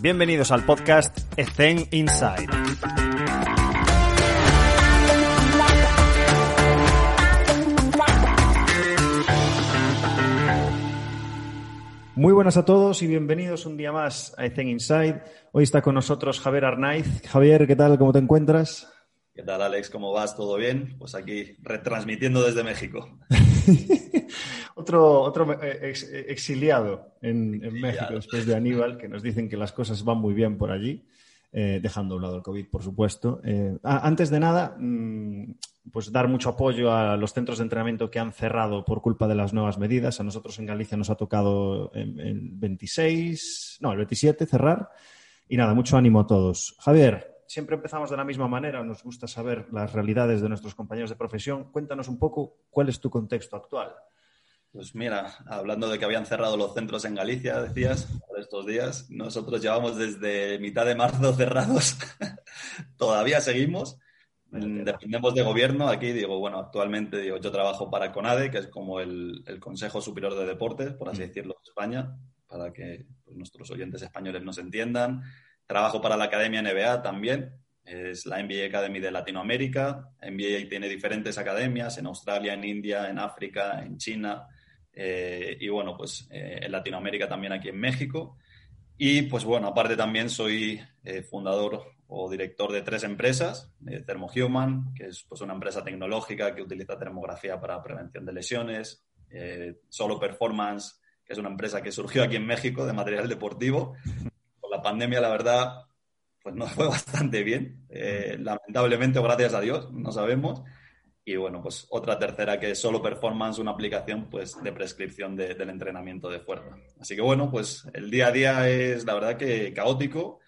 Bienvenidos al podcast Ethen Inside. Muy buenas a todos y bienvenidos un día más a Ethen Inside. Hoy está con nosotros Javier Arnaiz. Javier, ¿qué tal? ¿Cómo te encuentras? ¿Qué tal, Alex? ¿Cómo vas? ¿Todo bien? Pues aquí retransmitiendo desde México. otro otro eh, eh, exiliado en, México después de Aníbal, que nos dicen que las cosas van muy bien por allí, eh, dejando a un lado el COVID, por supuesto. antes de nada, mm, pues dar mucho apoyo a los centros de entrenamiento que han cerrado por culpa de las nuevas medidas. A nosotros en Galicia nos ha tocado el 26, no, el 27 cerrar. Y nada, mucho ánimo a todos. Javier, siempre empezamos de la misma manera, nos gusta saber las realidades de nuestros compañeros de profesión. Cuéntanos un poco cuál es tu contexto actual. Pues mira, hablando de que habían cerrado los centros en Galicia, decías, por estos días, nosotros llevamos desde mitad de marzo cerrados, todavía seguimos, dependemos de gobierno, aquí digo, bueno, actualmente digo, yo trabajo para CONADE, que es como el, Consejo Superior de Deportes, por así mm. decirlo, de España, para que pues, nuestros oyentes españoles nos entiendan. Trabajo para la Academia NBA también, es la NBA Academy de Latinoamérica. NBA tiene diferentes academias en Australia, en India, en África, en China eh, y bueno, pues eh, en Latinoamérica también aquí en México. Y pues bueno, aparte también soy eh, fundador o director de tres empresas, Thermohuman, que es pues una empresa tecnológica que utiliza termografía para prevención de lesiones, Solo Performance, que es una empresa que surgió aquí en México de material deportivo la pandemia, la verdad, pues nos fue bastante bien. Eh, lamentablemente, o gracias a Dios, no sabemos. Y bueno, pues otra tercera que es solo performance, una aplicación pues de prescripción del entrenamiento de fuerza. Así que bueno, pues el día a día es la verdad que caótico.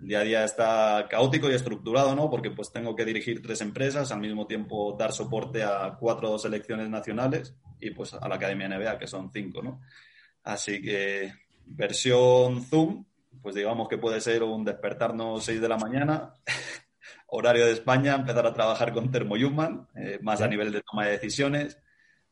El día a día está caótico y estructurado, ¿no? Porque pues tengo que dirigir tres empresas, al mismo tiempo dar soporte a cuatro selecciones nacionales y pues a la Academia NBA, que son cinco, ¿no? Así que versión Zoom, pues digamos que puede ser un despertarnos 6 de la mañana, horario de España, empezar a trabajar con Thermohuman, eh, más a nivel de toma de decisiones.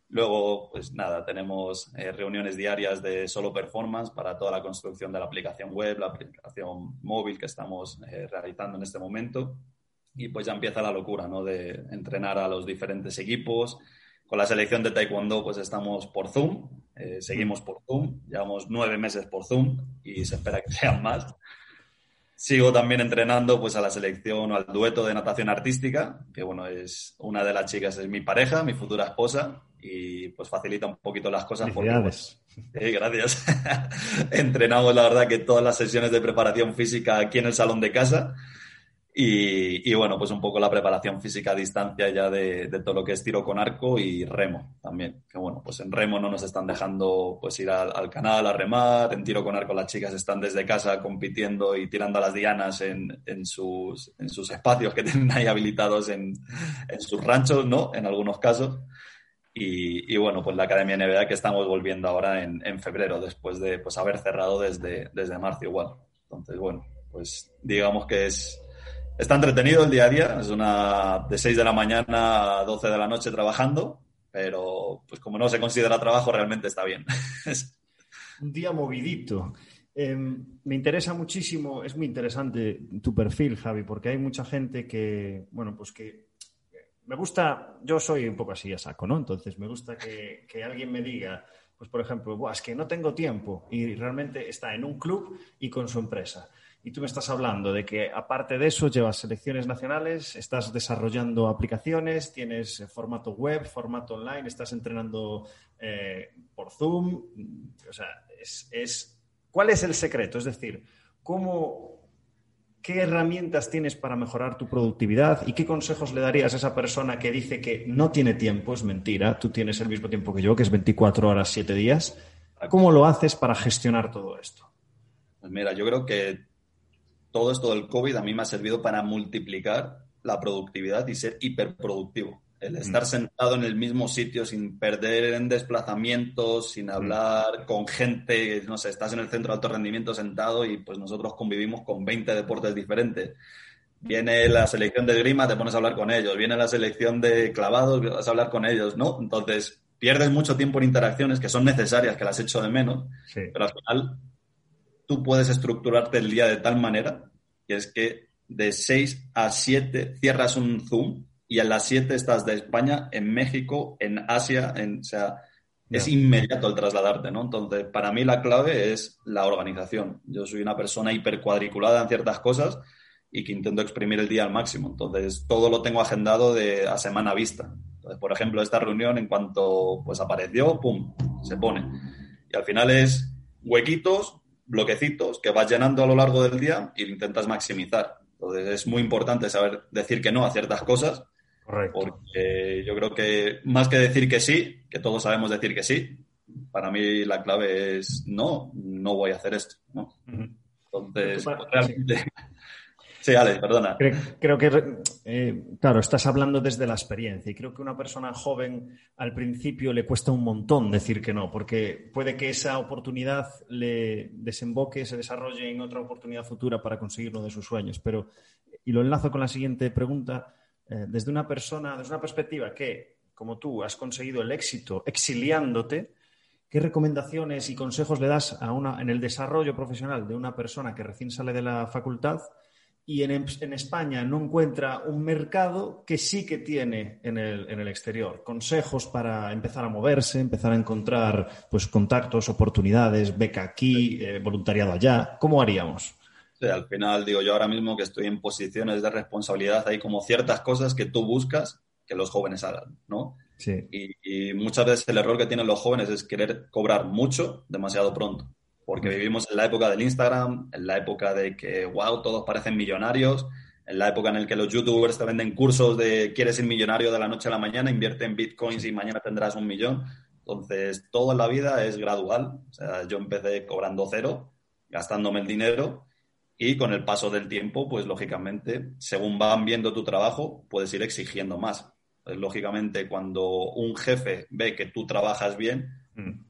Luego, pues nada, tenemos eh, reuniones diarias de solo performance para toda la construcción de la aplicación web, la aplicación móvil que estamos eh, realizando en este momento. Y pues ya empieza la locura, ¿no? De entrenar a los diferentes equipos, con la selección de Taekwondo, pues estamos por Zoom, eh, seguimos por Zoom, llevamos nueve meses por Zoom y se espera que sean más. Sigo también entrenando pues a la selección o al dueto de natación artística, que bueno, es una de las chicas es mi pareja, mi futura esposa, y pues facilita un poquito las cosas. Porque, pues, sí, gracias. Entrenamos la verdad que todas las sesiones de preparación física aquí en el salón de casa y, bueno, pues un poco la preparación física a distancia ya de, todo lo que es tiro con arco y remo también. Que bueno, pues en remo no nos están dejando pues ir al, canal a remar, en tiro con arco las chicas están desde casa compitiendo y tirando a las dianas en, en, sus, en sus espacios que tienen ahí habilitados en, en sus ranchos, ¿no? En algunos casos. Y, y, bueno, pues la Academia NBA que estamos volviendo ahora en, en febrero, después de pues haber cerrado desde, desde marzo igual. Entonces, bueno, pues digamos que es Está entretenido el día a día, es una de 6 de la mañana a 12 de la noche trabajando, pero pues como no se considera trabajo, realmente está bien. Un día movidito. Em, me interesa muchísimo, es muy interesante tu perfil, Javi, porque hay mucha gente que, bueno, pues que me gusta, yo soy un poco así a saco, ¿no? Entonces me gusta que, que alguien me diga, pues por ejemplo, es que no tengo tiempo y realmente está en un club y con su empresa. Y tú me estás hablando de que, aparte de eso, llevas selecciones nacionales, estás desarrollando aplicaciones, tienes formato web, formato online, estás entrenando eh, por Zoom. O sea, es, ¿cuál es el secreto? Es decir, ¿cómo, ¿qué herramientas tienes para mejorar tu productividad y qué consejos le darías a esa persona que dice que no tiene tiempo? Es mentira, tú tienes el mismo tiempo que yo, que es 24 horas, 7 días. ¿Cómo lo haces para gestionar todo esto? Pues mira, yo creo que todo esto del COVID a mí me ha servido para multiplicar la productividad y ser hiperproductivo. El mm. estar sentado en el mismo sitio sin perder en desplazamientos, sin mm. hablar con gente, no sé, estás en el centro de alto rendimiento sentado y pues nosotros convivimos con 20 deportes diferentes. Viene la selección de grima, te pones a hablar con ellos. Viene la selección de clavados, vas a hablar con ellos, ¿no? Entonces, pierdes mucho tiempo en interacciones que son necesarias, que las echo de menos, pero al final tú puedes estructurarte el día de tal manera que es que de 6 a 7 cierras un Zoom y a las 7 estás de España, en México, en Asia, en, o sea, es inmediato el trasladarte, ¿no? Entonces, para mí la clave es la organización. Yo soy una persona hipercuadriculada en ciertas cosas y que intento exprimir el día al máximo. Entonces, todo lo tengo agendado de a semana vista. Entonces, por ejemplo, esta reunión, en cuanto pues apareció, ¡pum!, se pone. Y al final es huequitos, bloquecitos que vas llenando a lo largo del día y lo intentas maximizar. Entonces, es muy importante saber decir que no a ciertas cosas porque yo creo que más que decir que sí, que todos sabemos decir que sí, para mí la clave es no, no voy a hacer esto. Entonces, realmente... Sí, Ale, perdona. Creo, que, eh, claro, estás hablando desde la experiencia y creo que una persona joven al principio le cuesta un montón decir que no, porque puede que esa oportunidad le desemboque, se desarrolle en otra oportunidad futura para conseguir uno de sus sueños. Pero, y lo enlazo con la siguiente pregunta, eh, desde una persona, desde una perspectiva que, como tú, has conseguido el éxito exiliándote, ¿qué recomendaciones y consejos le das a una, en el desarrollo profesional de una persona que recién sale de la facultad y en, España no encuentra un mercado que sí que tiene en el, exterior? Consejos para empezar a moverse, empezar a encontrar pues, contactos, oportunidades, beca aquí, eh, voluntariado allá. ¿Cómo haríamos? al final digo yo ahora mismo que estoy en posiciones de responsabilidad, hay como ciertas cosas que tú buscas que los jóvenes hagan, ¿no? Sí. Y, muchas veces el error que tienen los jóvenes es querer cobrar mucho demasiado pronto, porque vivimos en la época del Instagram, en la época de que, wow, todos parecen millonarios, en la época en la que los youtubers te venden cursos de quieres ser millonario de la noche a la mañana, invierte en bitcoins y mañana tendrás un millón. Entonces, todo en la vida es gradual. O sea, yo empecé cobrando cero, gastándome el dinero y con el paso del tiempo, pues lógicamente, según van viendo tu trabajo, puedes ir exigiendo más. Pues, lógicamente, cuando un jefe ve que tú trabajas bien, mm.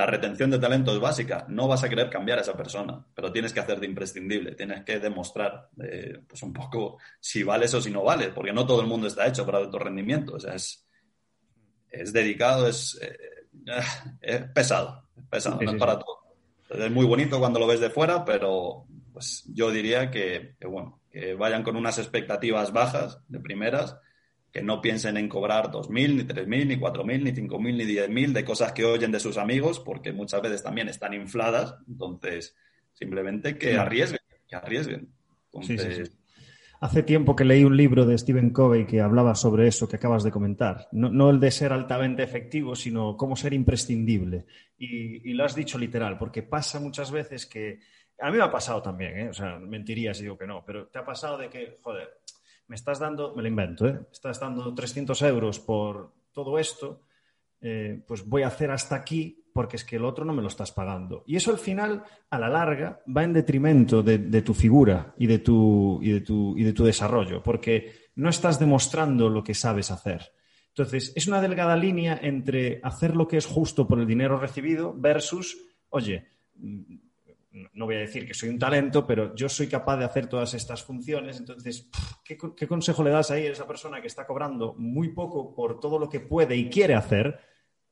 La retención de talento es básica. No vas a querer cambiar a esa persona, pero tienes que hacerte imprescindible. Tienes que demostrar, eh, pues un poco, si vales o si no vales, porque no todo el mundo está hecho para alto rendimiento. O sea, es, es dedicado, es, eh, pesado, es pesado, no es para todo. Es muy bonito cuando lo ves de fuera, pero pues yo diría que, bueno, que vayan con unas expectativas bajas de primeras, que no piensen en cobrar 2.000, ni 3.000, ni 4.000, ni 5.000, ni 10.000 de cosas que oyen de sus amigos, porque muchas veces también están infladas. Entonces, simplemente que arriesguen, que arriesguen. Hace tiempo que leí un libro de Stephen Covey que hablaba sobre eso que acabas de comentar. No, el de ser altamente efectivo, sino cómo ser imprescindible. y, lo has dicho literal, porque pasa muchas veces que a mí me ha pasado también, ¿eh? O sea, mentiría si digo que no, pero te ha pasado de que, joder, me estás dando, me lo invento, ¿eh? Estás dando 300 euros por todo esto, eh, pues voy a hacer hasta aquí porque es que el otro no me lo estás pagando. Y eso al final, a la larga, va en detrimento de, tu figura y de tu, y, de tu, y de tu desarrollo, porque no estás demostrando lo que sabes hacer. Entonces, es una delgada línea entre hacer lo que es justo por el dinero recibido versus, oye, no voy a decir que soy un talento, pero yo soy capaz de hacer todas estas funciones. Entonces, ¿qué, consejo le das ahí a esa persona que está cobrando muy poco por todo lo que puede y quiere hacer,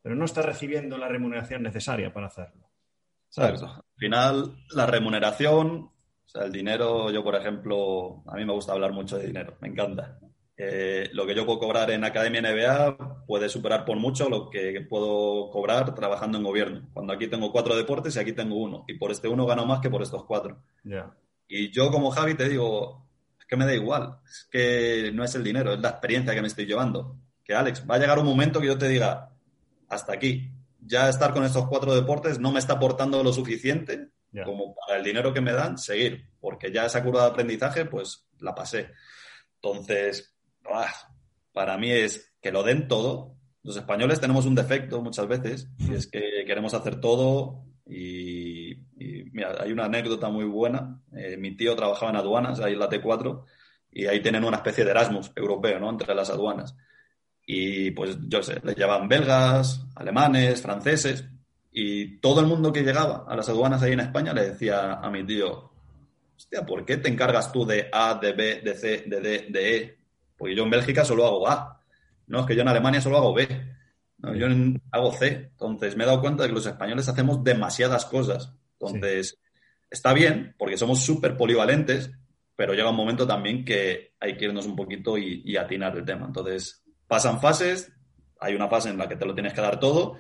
pero no está recibiendo la remuneración necesaria para hacerlo? ¿Sabes? Al final, la remuneración, o sea, el dinero, yo por ejemplo, a mí me gusta hablar mucho de dinero, me encanta. Eh, lo que yo puedo cobrar en Academia NBA puede superar por mucho lo que puedo cobrar trabajando en gobierno. Cuando aquí tengo cuatro deportes y aquí tengo uno. Y por este uno gano más que por estos cuatro. Y yo como Javi te digo, es que me da igual. Es que no es el dinero, es la experiencia que me estoy llevando. Que Alex, va a llegar un momento que yo te diga, hasta aquí. Ya estar con estos cuatro deportes no me está aportando lo suficiente como para el dinero que me dan, seguir. Porque ya esa curva de aprendizaje, pues la pasé. Entonces, para mí es que lo den todo. Los españoles tenemos un defecto muchas veces, y es que queremos hacer todo y, mira, hay una anécdota muy buena. Eh, mi tío trabajaba en aduanas, ahí en la T4, y ahí tienen una especie de Erasmus europeo, ¿no? Entre las aduanas. Y pues, yo sé, les llevaban belgas, alemanes, franceses, y todo el mundo que llegaba a las aduanas ahí en España le decía a mi tío, hostia, ¿por qué te encargas tú de A, de B, de C, de D, de E? Porque yo en Bélgica solo hago A. No, es que yo en Alemania solo hago B. yo hago C. Entonces me he dado cuenta de que los españoles hacemos demasiadas cosas. Entonces, está bien, porque somos súper polivalentes, pero llega un momento también que hay que irnos un poquito y atinar el tema. Entonces, pasan fases, hay una fase en la que te lo tienes que dar todo,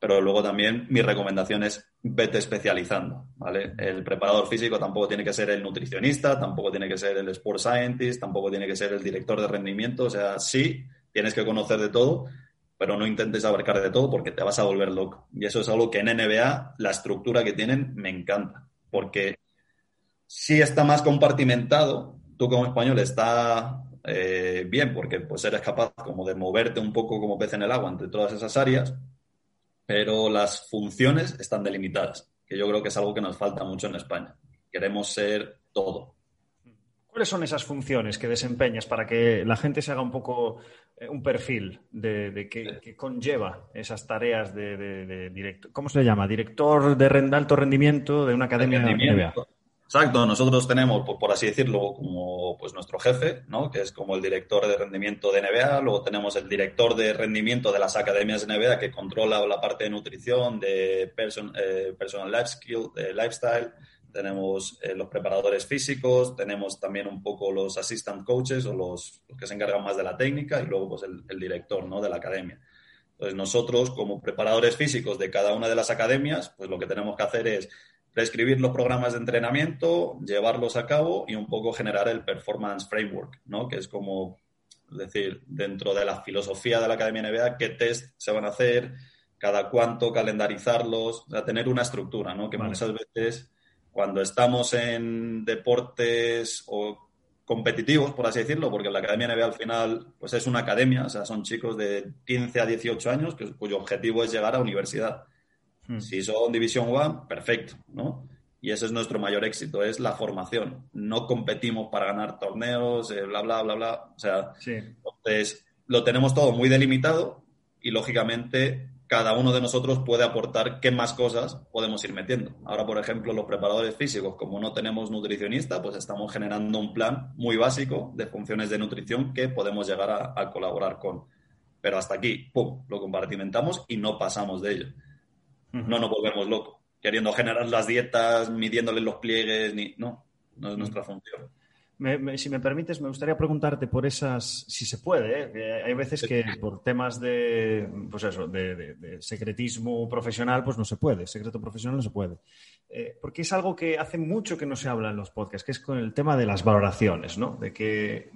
pero luego también mi recomendación es vete especializando, ¿vale? El preparador físico tampoco tiene que ser el nutricionista, tampoco tiene que ser el sport scientist, tampoco tiene que ser el director de rendimiento, o sea, sí, tienes que conocer de todo, pero no intentes abarcar de todo porque te vas a volver loco. Y eso es algo que en NBA, la estructura que tienen, me encanta, porque si está más compartimentado, tú como español está eh, bien, porque pues eres capaz como de moverte un poco como pez en el agua entre todas esas áreas, pero las funciones están delimitadas, que yo creo que es algo que nos falta mucho en España. Queremos ser todo. ¿Cuáles son esas funciones que desempeñas para que la gente se haga un poco eh, un perfil de, que, conlleva esas tareas de, director? ¿Cómo se le llama? Director de alto rendimiento de una academia NBA. Exacto, nosotros tenemos, por, así decirlo, como pues nuestro jefe, ¿no? que es como el director de rendimiento de NBA, luego tenemos el director de rendimiento de las academias de NBA que controla la parte de nutrición, de person, eh, personal life skill, de lifestyle, tenemos eh, los preparadores físicos, tenemos también un poco los assistant coaches o los, que se encargan más de la técnica y luego pues el, el director ¿no? de la academia. Entonces nosotros como preparadores físicos de cada una de las academias, pues lo que tenemos que hacer es prescribir los programas de entrenamiento, llevarlos a cabo y un poco generar el performance framework, ¿no? Que es como, decir, dentro de la filosofía de la Academia NBA, qué test se van a hacer, cada cuánto calendarizarlos, o sea, tener una estructura, ¿no? Que muchas veces cuando estamos en deportes o competitivos, por así decirlo, porque la Academia NBA al final pues es una academia, o sea, son chicos de 15 a 18 años cuyo objetivo es llegar a universidad. Hmm. Si son División One, perfecto, ¿no? Y ese es nuestro mayor éxito, es la formación. No competimos para ganar torneos, eh, bla, bla, bla, bla. O sea, entonces lo tenemos todo muy delimitado y lógicamente cada uno de nosotros puede aportar qué más cosas podemos ir metiendo. Ahora, por ejemplo, los preparadores físicos, como no tenemos nutricionista, pues estamos generando un plan muy básico de funciones de nutrición que podemos llegar a, a colaborar con. Pero hasta aquí, ¡pum!, lo compartimentamos y no pasamos de ello no nos volvemos locos, queriendo generar las dietas, midiéndole los pliegues, ni no, no es nuestra función. si me permites, me gustaría preguntarte por esas, si se puede, ¿eh? hay veces que por temas de, pues eso, de, secretismo profesional, pues no se puede, secreto profesional no se puede. Eh, porque es algo que hace mucho que no se habla en los podcasts, que es con el tema de las valoraciones, ¿no? De que,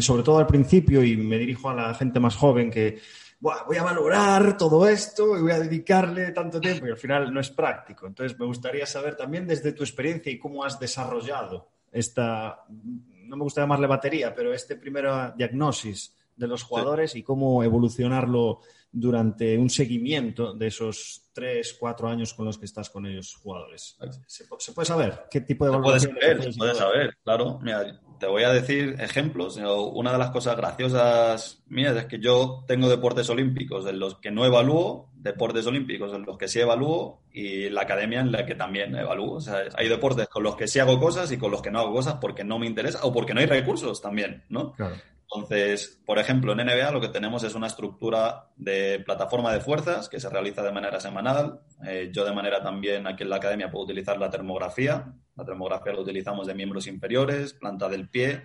sobre todo al principio, y me dirijo a la gente más joven que voy a valorar todo esto y voy a dedicarle tanto tiempo y al final no es práctico. Entonces, me gustaría saber también desde tu experiencia y cómo has desarrollado esta, no me gusta llamarle batería, pero este primera diagnosis de los jugadores y cómo evolucionarlo durante un seguimiento de esos tres, cuatro años con los que estás con ellos jugadores. ¿Se, puede saber qué tipo de evaluación? Puedes saber, saber, claro. Mira, te voy a decir ejemplos. Una de las cosas graciosas mías es que yo tengo deportes olímpicos en los que no evalúo, deportes olímpicos en los que sí evalúo y la academia en la que también evalúo. O sea, hay deportes con los que sí hago cosas y con los que no hago cosas porque no me interesa o porque no hay recursos también, ¿no? Claro. Entonces, por ejemplo, en NBA lo que tenemos es una estructura de plataforma de fuerzas que se realiza de manera semanal. Eh, yo de manera también aquí en la academia puedo utilizar la termografía. La termografía la utilizamos de miembros inferiores, planta del pie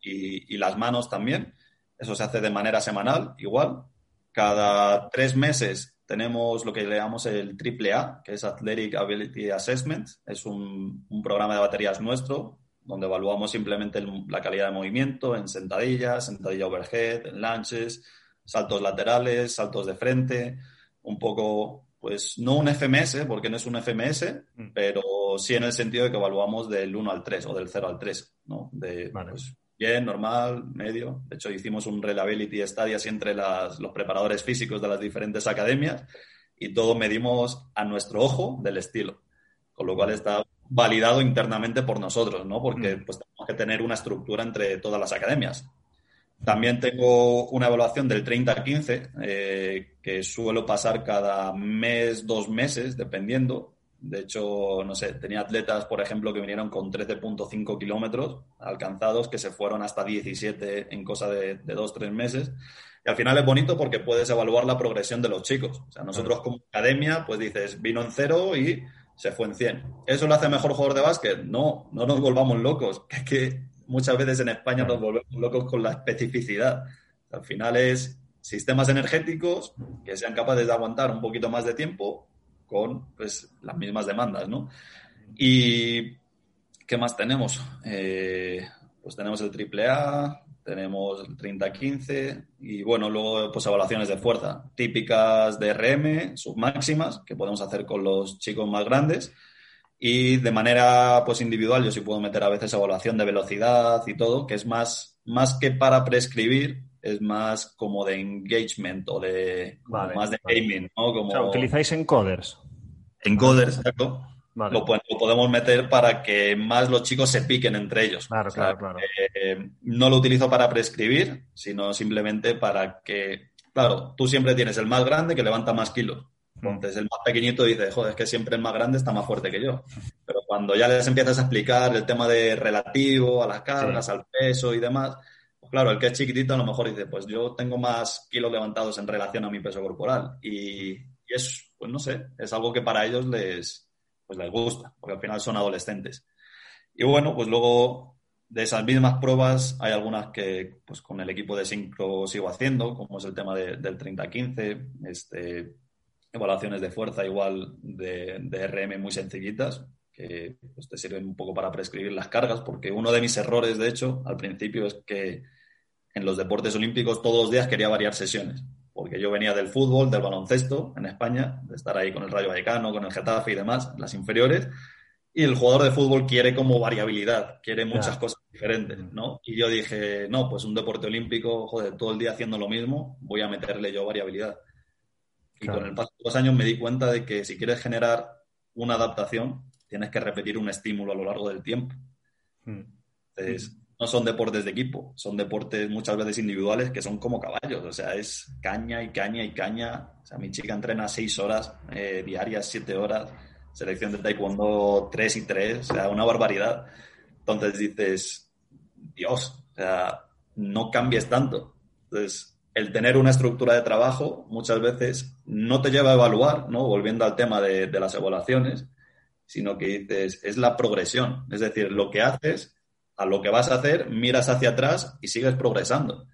y, las manos también. Eso se hace de manera semanal, igual. Cada tres meses tenemos lo que llamamos el AAA, que es Athletic Ability Assessment. Es un, un programa de baterías nuestro donde evaluamos simplemente la calidad de movimiento en sentadillas, sentadilla overhead, en lanches, saltos laterales, saltos de frente, un poco, pues no un FMS, porque no es un FMS, mm. pero sí en el sentido de que evaluamos del 1 al 3 o del 0 al 3, ¿no? De, pues, bien, normal, medio. De hecho, hicimos un reliability study así entre las, los preparadores físicos de las diferentes academias y todo medimos a nuestro ojo del estilo. Con lo cual está validado internamente por nosotros, ¿no? Porque mm. pues, tenemos que tener una estructura entre todas las academias. También tengo una evaluación del 30-15, eh, que suelo pasar cada mes, dos meses, dependiendo. De hecho, no sé, tenía atletas, por ejemplo, que vinieron con 13.5 kilómetros alcanzados, que se fueron hasta 17 en cosa de, de dos, tres meses. Y al final es bonito porque puedes evaluar la progresión de los chicos. O sea, nosotros como academia, pues dices, vino en cero y se fue en 100. ¿Eso lo hace mejor jugador de básquet? No, no nos volvamos locos, es que muchas veces en España nos volvemos locos con la especificidad. Al final es sistemas energéticos que sean capaces de aguantar un poquito más de tiempo con pues, las mismas demandas, ¿no? Y ¿qué más tenemos? Eh, pues tenemos el AAA, tenemos el 30-15 y bueno, luego pues evaluaciones de fuerza típicas de RM, submáximas, que podemos hacer con los chicos más grandes y de manera pues individual yo sí puedo meter a veces evaluación de velocidad y todo, que es más, más que para prescribir, es más como de engagement o de más de gaming, ¿no? Como, o sea, utilizáis encoders. Encoders, exacto. Lo, podemos meter para que más los chicos se piquen entre ellos. Claro, claro, claro. Eh, no lo utilizo para prescribir, sino simplemente para que, claro, tú siempre tienes el más grande que levanta más kilos. Mm. Entonces el más pequeñito dice, joder, es que siempre el más grande está más fuerte que yo. Pero cuando ya les empiezas a explicar el tema de relativo a las cargas, al peso y demás, pues claro, el que es chiquitito a lo mejor dice, pues yo tengo más kilos levantados en relación a mi peso corporal. Y, y es, pues no sé, es algo que para ellos les, pues les gusta, porque al final son adolescentes. Y bueno, pues luego de esas mismas pruebas hay algunas que pues con el equipo de sincro sigo haciendo, como es el tema del 30-15, este, evaluaciones de fuerza igual de, de, RM muy sencillitas, que pues, te sirven un poco para prescribir las cargas, porque uno de mis errores, de hecho, al principio es que en los deportes olímpicos todos los días quería variar sesiones porque yo venía del fútbol, del baloncesto en España, de estar ahí con el Rayo Vallecano, con el Getafe y demás, las inferiores, y el jugador de fútbol quiere como variabilidad, quiere muchas cosas diferentes, ¿no? Y yo dije, no, pues un deporte olímpico, joder, todo el día haciendo lo mismo, voy a meterle yo variabilidad. Y con el paso de los años me di cuenta de que si quieres generar una adaptación, tienes que repetir un estímulo a lo largo del tiempo. Hmm. Entonces, no son deportes de equipo, son deportes muchas veces individuales que son como caballos, o sea, es caña y caña y caña. O sea, mi chica entrena seis horas eh, diarias, siete horas, selección de taekwondo tres y tres, o sea, una barbaridad. Entonces dices, Dios, o sea, no cambies tanto. Entonces, el tener una estructura de trabajo muchas veces no te lleva a evaluar, ¿no? Volviendo al tema de, de las evaluaciones, sino que dices, es la progresión, es decir, lo que haces a lo que vas a hacer, miras hacia atrás y sigues progresando.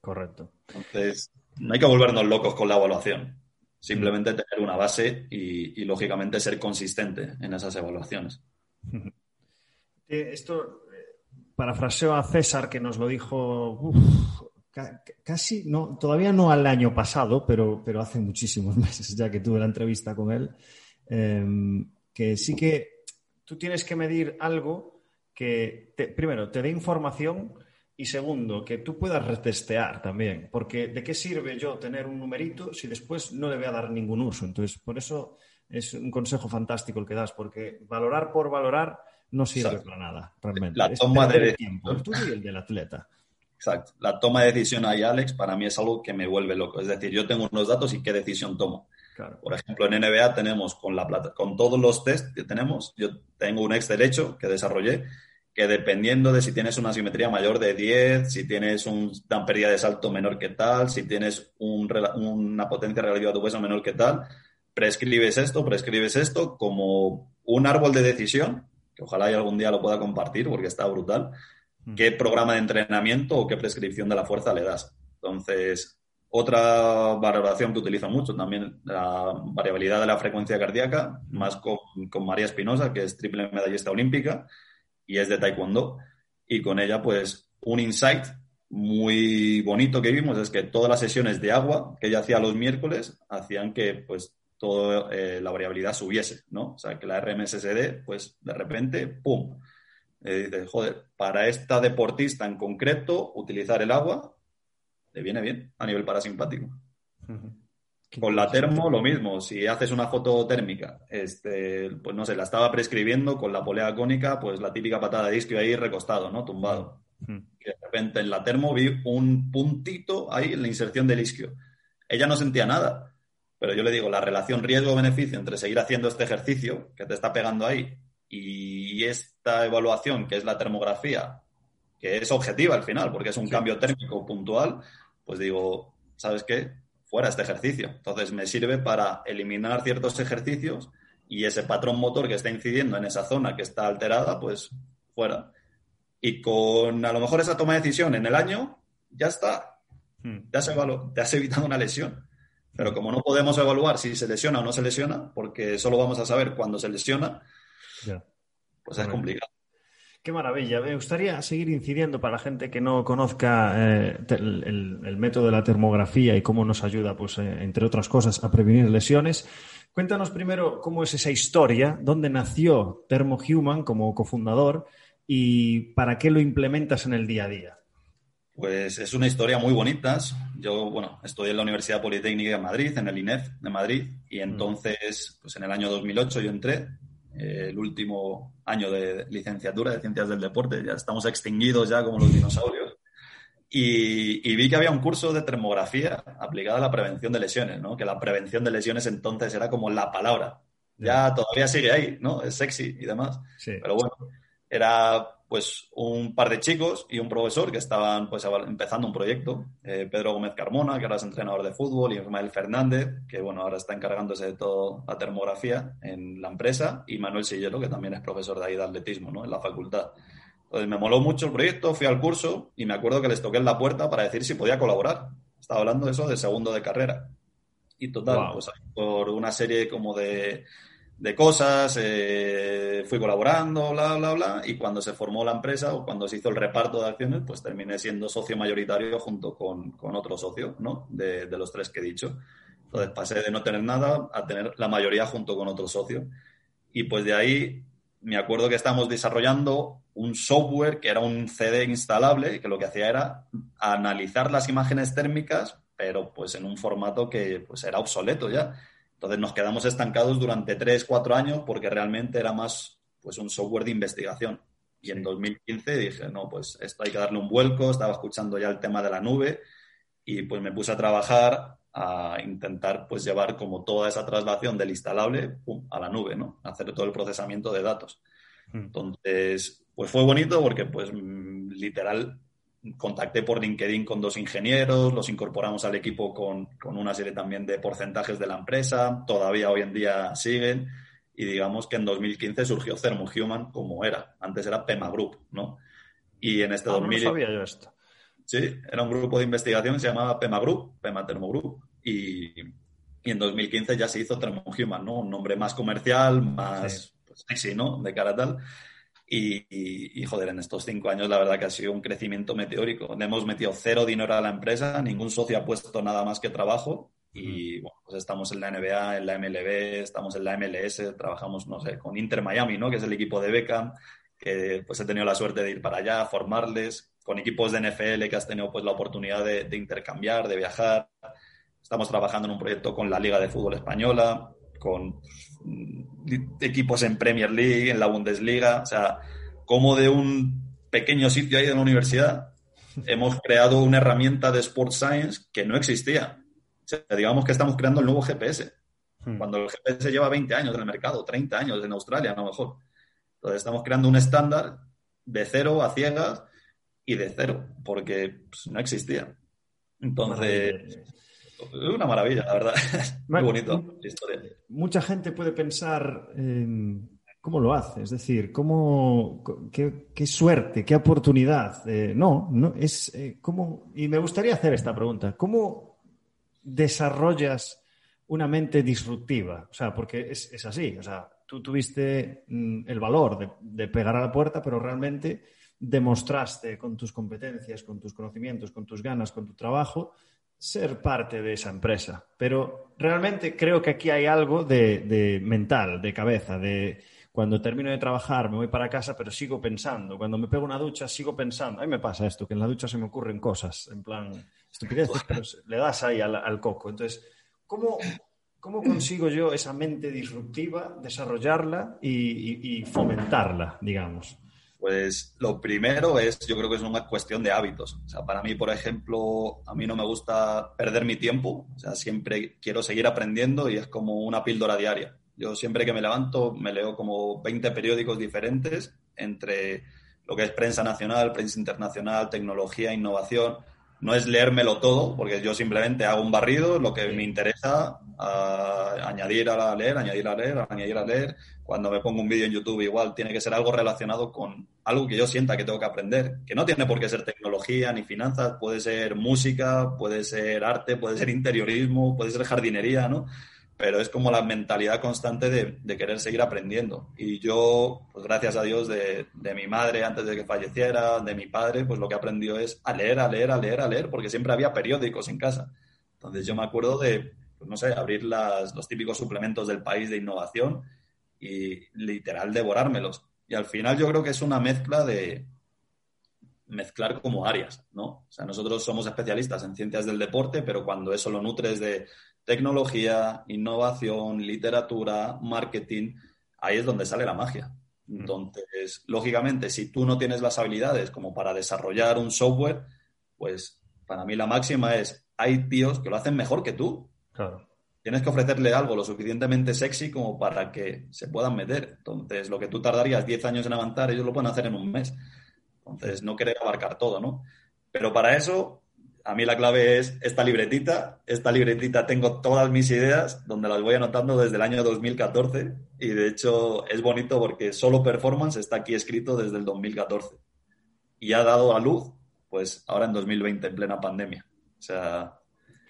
Correcto. Entonces, no hay que volvernos locos con la evaluación. Simplemente tener una base y, lógicamente, ser consistente en esas evaluaciones. Eh, esto, eh, parafraseo a César, que nos lo dijo casi, no, todavía no al año pasado, pero, pero hace muchísimos meses ya que tuve la entrevista con él, em, que sí que tú tienes que medir algo que, primero, te dé información y segundo, que tú puedas retestear también, porque ¿de qué sirve yo tener un numerito si después no le voy a dar ningún uso? Entonces, por eso es un consejo fantástico el que das, porque valorar por valorar no sirve para nada, realmente. La toma de tiempo, el tuyo y el del atleta. Exacto. La toma de decisión ahí, Alex, para mí es algo que me vuelve loco. Es decir, yo tengo unos datos y qué decisión tomo. Por ejemplo, en NBA tenemos con la plata, con todos los test que tenemos, yo tengo un Excel hecho que desarrollé que dependiendo de si tienes una simetría mayor de 10, si tienes una pérdida de salto menor que tal, si tienes una potencia relativa a tu peso menor que tal, prescribes esto, prescribes esto como un árbol de decisión, que ojalá algún día lo pueda compartir porque está brutal, mm. qué programa de entrenamiento o qué prescripción de la fuerza le das. Entonces, otra valoración que utilizo mucho también, la variabilidad de la frecuencia cardíaca, más con, con María Espinosa, que es triple medallista olímpica, y es de Taekwondo. Y con ella, pues, un insight muy bonito que vimos es que todas las sesiones de agua que ella hacía los miércoles hacían que, pues, toda eh, la variabilidad subiese, ¿no? O sea, que la RMSSD, pues, de repente, ¡pum! Eh, joder, para esta deportista en concreto, utilizar el agua le viene bien a nivel parasimpático. Con la termo lo mismo, si haces una foto térmica, este, pues no sé, la estaba prescribiendo con la polea cónica, pues la típica patada de isquio ahí recostado, ¿no? Tumbado. Que de repente en la termo vi un puntito ahí en la inserción del isquio. Ella no sentía nada, pero yo le digo, la relación riesgo-beneficio entre seguir haciendo este ejercicio que te está pegando ahí y esta evaluación que es la termografía, que es objetiva al final, porque es un cambio térmico puntual, pues digo, ¿sabes qué? Fuera este ejercicio. Entonces me sirve para eliminar ciertos ejercicios y ese patrón motor que está incidiendo en esa zona que está alterada, pues fuera. Y con a lo mejor esa toma de decisión en el año, ya está. Te has, te has evitado una lesión. Pero como no podemos evaluar si se lesiona o no se lesiona, porque solo vamos a saber cuándo se lesiona, pues es complicado. Qué maravilla. Me gustaría seguir incidiendo para la gente que no conozca eh, el, método de la termografía y cómo nos ayuda, pues, eh, entre otras cosas, a prevenir lesiones. Cuéntanos primero cómo es esa historia, dónde nació Thermohuman como cofundador y para qué lo implementas en el día a día. Pues es una historia muy bonita. Yo, bueno, estudié en la Universidad Politécnica de Madrid, en el INEF de Madrid, y mm. entonces, pues en el año 2008 yo entré el último año de licenciatura de Ciencias del Deporte. Ya estamos extinguidos ya como los dinosaurios. Y, vi que había un curso de termografía aplicada a la prevención de lesiones, ¿no? Que la prevención de lesiones entonces era como la palabra. Ya todavía sigue ahí, ¿no? Es sexy y demás. Pero bueno, era pues un par de chicos y un profesor que estaban pues empezando un proyecto, eh, Pedro Gómez Carmona, que ahora es entrenador de fútbol, y Ismael Fernández, que bueno, ahora está encargándose de toda la termografía en la empresa, y Manuel Sillero, que también es profesor de ahí de atletismo, ¿no? En la facultad. Entonces me moló mucho el proyecto, fui al curso y me acuerdo que les toqué en la puerta para decir si podía colaborar. Estaba hablando de eso de segundo de carrera. Y total, pues por una serie como de de cosas, eh, fui colaborando, bla, bla, bla, y cuando se formó la empresa o cuando se hizo el reparto de acciones, pues terminé siendo socio mayoritario junto con, otro socio, ¿no? De, los tres que he dicho. Entonces pasé de no tener nada a tener la mayoría junto con otro socio. Y pues de ahí me acuerdo que estábamos desarrollando un software que era un CD instalable, que lo que hacía era analizar las imágenes térmicas, pero pues en un formato que pues era obsoleto ya entonces nos quedamos estancados durante tres, cuatro años porque realmente era más pues un software de investigación. Y en 2015 dije, no, pues esto hay que darle un vuelco, estaba escuchando ya el tema de la nube y pues me puse a trabajar a intentar pues llevar como toda esa traslación del instalable a la nube, ¿no? Hacer todo el procesamiento de datos. Hmm. Entonces, pues fue bonito porque pues mm, literal contacté por LinkedIn con dos ingenieros, los incorporamos al equipo con, una serie también de porcentajes de la empresa, todavía hoy en día siguen y digamos que en 2015 surgió Thermohuman como era, antes era Pema Group, ¿no? Y en este 2000... Ah, no sabía yo esto. Sí, era un grupo de investigación se llamaba Pema Group, Pema Thermo Group, y, en 2015 ya se hizo Thermohuman, ¿no? Un nombre más comercial, más pues, sexy, ¿no? De cara tal. Y, joder, en estos cinco años la verdad que ha sido un crecimiento meteórico. hemos metido cero dinero a la empresa, ningún socio ha puesto nada más que trabajo y bueno, pues estamos en la NBA, en la MLB, estamos en la MLS, trabajamos, no sé, con Inter Miami, ¿no? Que es el equipo de Beckham, que pues he tenido la suerte de ir para allá, formarles, con equipos de NFL que has tenido pues la oportunidad de, de intercambiar, de viajar. Estamos trabajando en un proyecto con la Liga de Fútbol Española, con equipos en Premier League, en la Bundesliga, o sea, como de un pequeño sitio ahí de la universidad hemos creado una herramienta de Sports Science que no existía. O sea, digamos que estamos creando el nuevo GPS, hmm. cuando el GPS lleva 20 años en el mercado, 30 años en Australia a lo mejor. Entonces estamos creando un estándar de cero a ciegas y de cero, porque pues, no existía. Entonces, es una maravilla, la verdad. Muy bonito la historia. Mucha gente puede pensar en cómo lo hace, es decir, cómo, qué, suerte, qué oportunidad. Eh, no, no, es eh, cómo, y me gustaría hacer esta pregunta, ¿cómo desarrollas una mente disruptiva? O sea, porque es, así, o sea, tú tuviste mm, el valor de, de pegar a la puerta, pero realmente demostraste con tus competencias, con tus conocimientos, con tus ganas, con tu trabajo, ser parte de esa empresa. Pero realmente creo que aquí hay algo de, mental, de cabeza, de cuando termino de trabajar me voy para casa, pero sigo pensando. Cuando me pego una ducha, sigo pensando. A mí me pasa esto, que en la ducha se me ocurren cosas, en plan estupideces, pero le das ahí al, coco. Entonces, ¿cómo, ¿cómo, consigo yo esa mente disruptiva, desarrollarla y fomentarla, digamos? Pues lo primero es, yo creo que es una cuestión de hábitos. O sea, para mí, por ejemplo, a mí no me gusta perder mi tiempo. O sea, siempre quiero seguir aprendiendo y es como una píldora diaria. Yo siempre que me levanto me leo como 20 periódicos diferentes entre lo que es prensa nacional, prensa internacional, tecnología, innovación. No es leérmelo todo, porque yo simplemente hago un barrido, lo que me interesa, añadir a leer, añadir a leer, añadir a leer. Cuando me pongo un vídeo en YouTube, igual tiene que ser algo relacionado con algo que yo sienta que tengo que aprender, que no tiene por qué ser tecnología ni finanzas, puede ser música, puede ser arte, puede ser interiorismo, puede ser jardinería, ¿no? Pero es como la mentalidad constante de, querer seguir aprendiendo. Y yo, pues gracias a Dios, de, mi madre antes de que falleciera, de mi padre, pues lo que he aprendido es a leer, a leer, a leer, a leer, porque siempre había periódicos en casa. Entonces yo me acuerdo de, pues no sé, abrir las, los típicos suplementos del país de innovación y literal devorármelos. Y al final yo creo que es una mezcla de mezclar como áreas, ¿no? O sea, nosotros somos especialistas en ciencias del deporte, pero cuando eso lo nutres de tecnología, innovación, literatura, marketing, ahí es donde sale la magia. Entonces, lógicamente, si tú no tienes las habilidades como para desarrollar un software, pues para mí la máxima es, hay tíos que lo hacen mejor que tú. Claro. Tienes que ofrecerle algo lo suficientemente sexy como para que se puedan meter. Entonces, lo que tú tardarías 10 años en avanzar, ellos lo pueden hacer en un mes. Entonces, no querer abarcar todo, ¿no? Pero para eso a mí la clave es esta libretita. Esta libretita tengo todas mis ideas, donde las voy anotando desde el año 2014. Y de hecho es bonito porque solo performance está aquí escrito desde el 2014. Y ha dado a luz, pues ahora en 2020, en plena pandemia. O sea,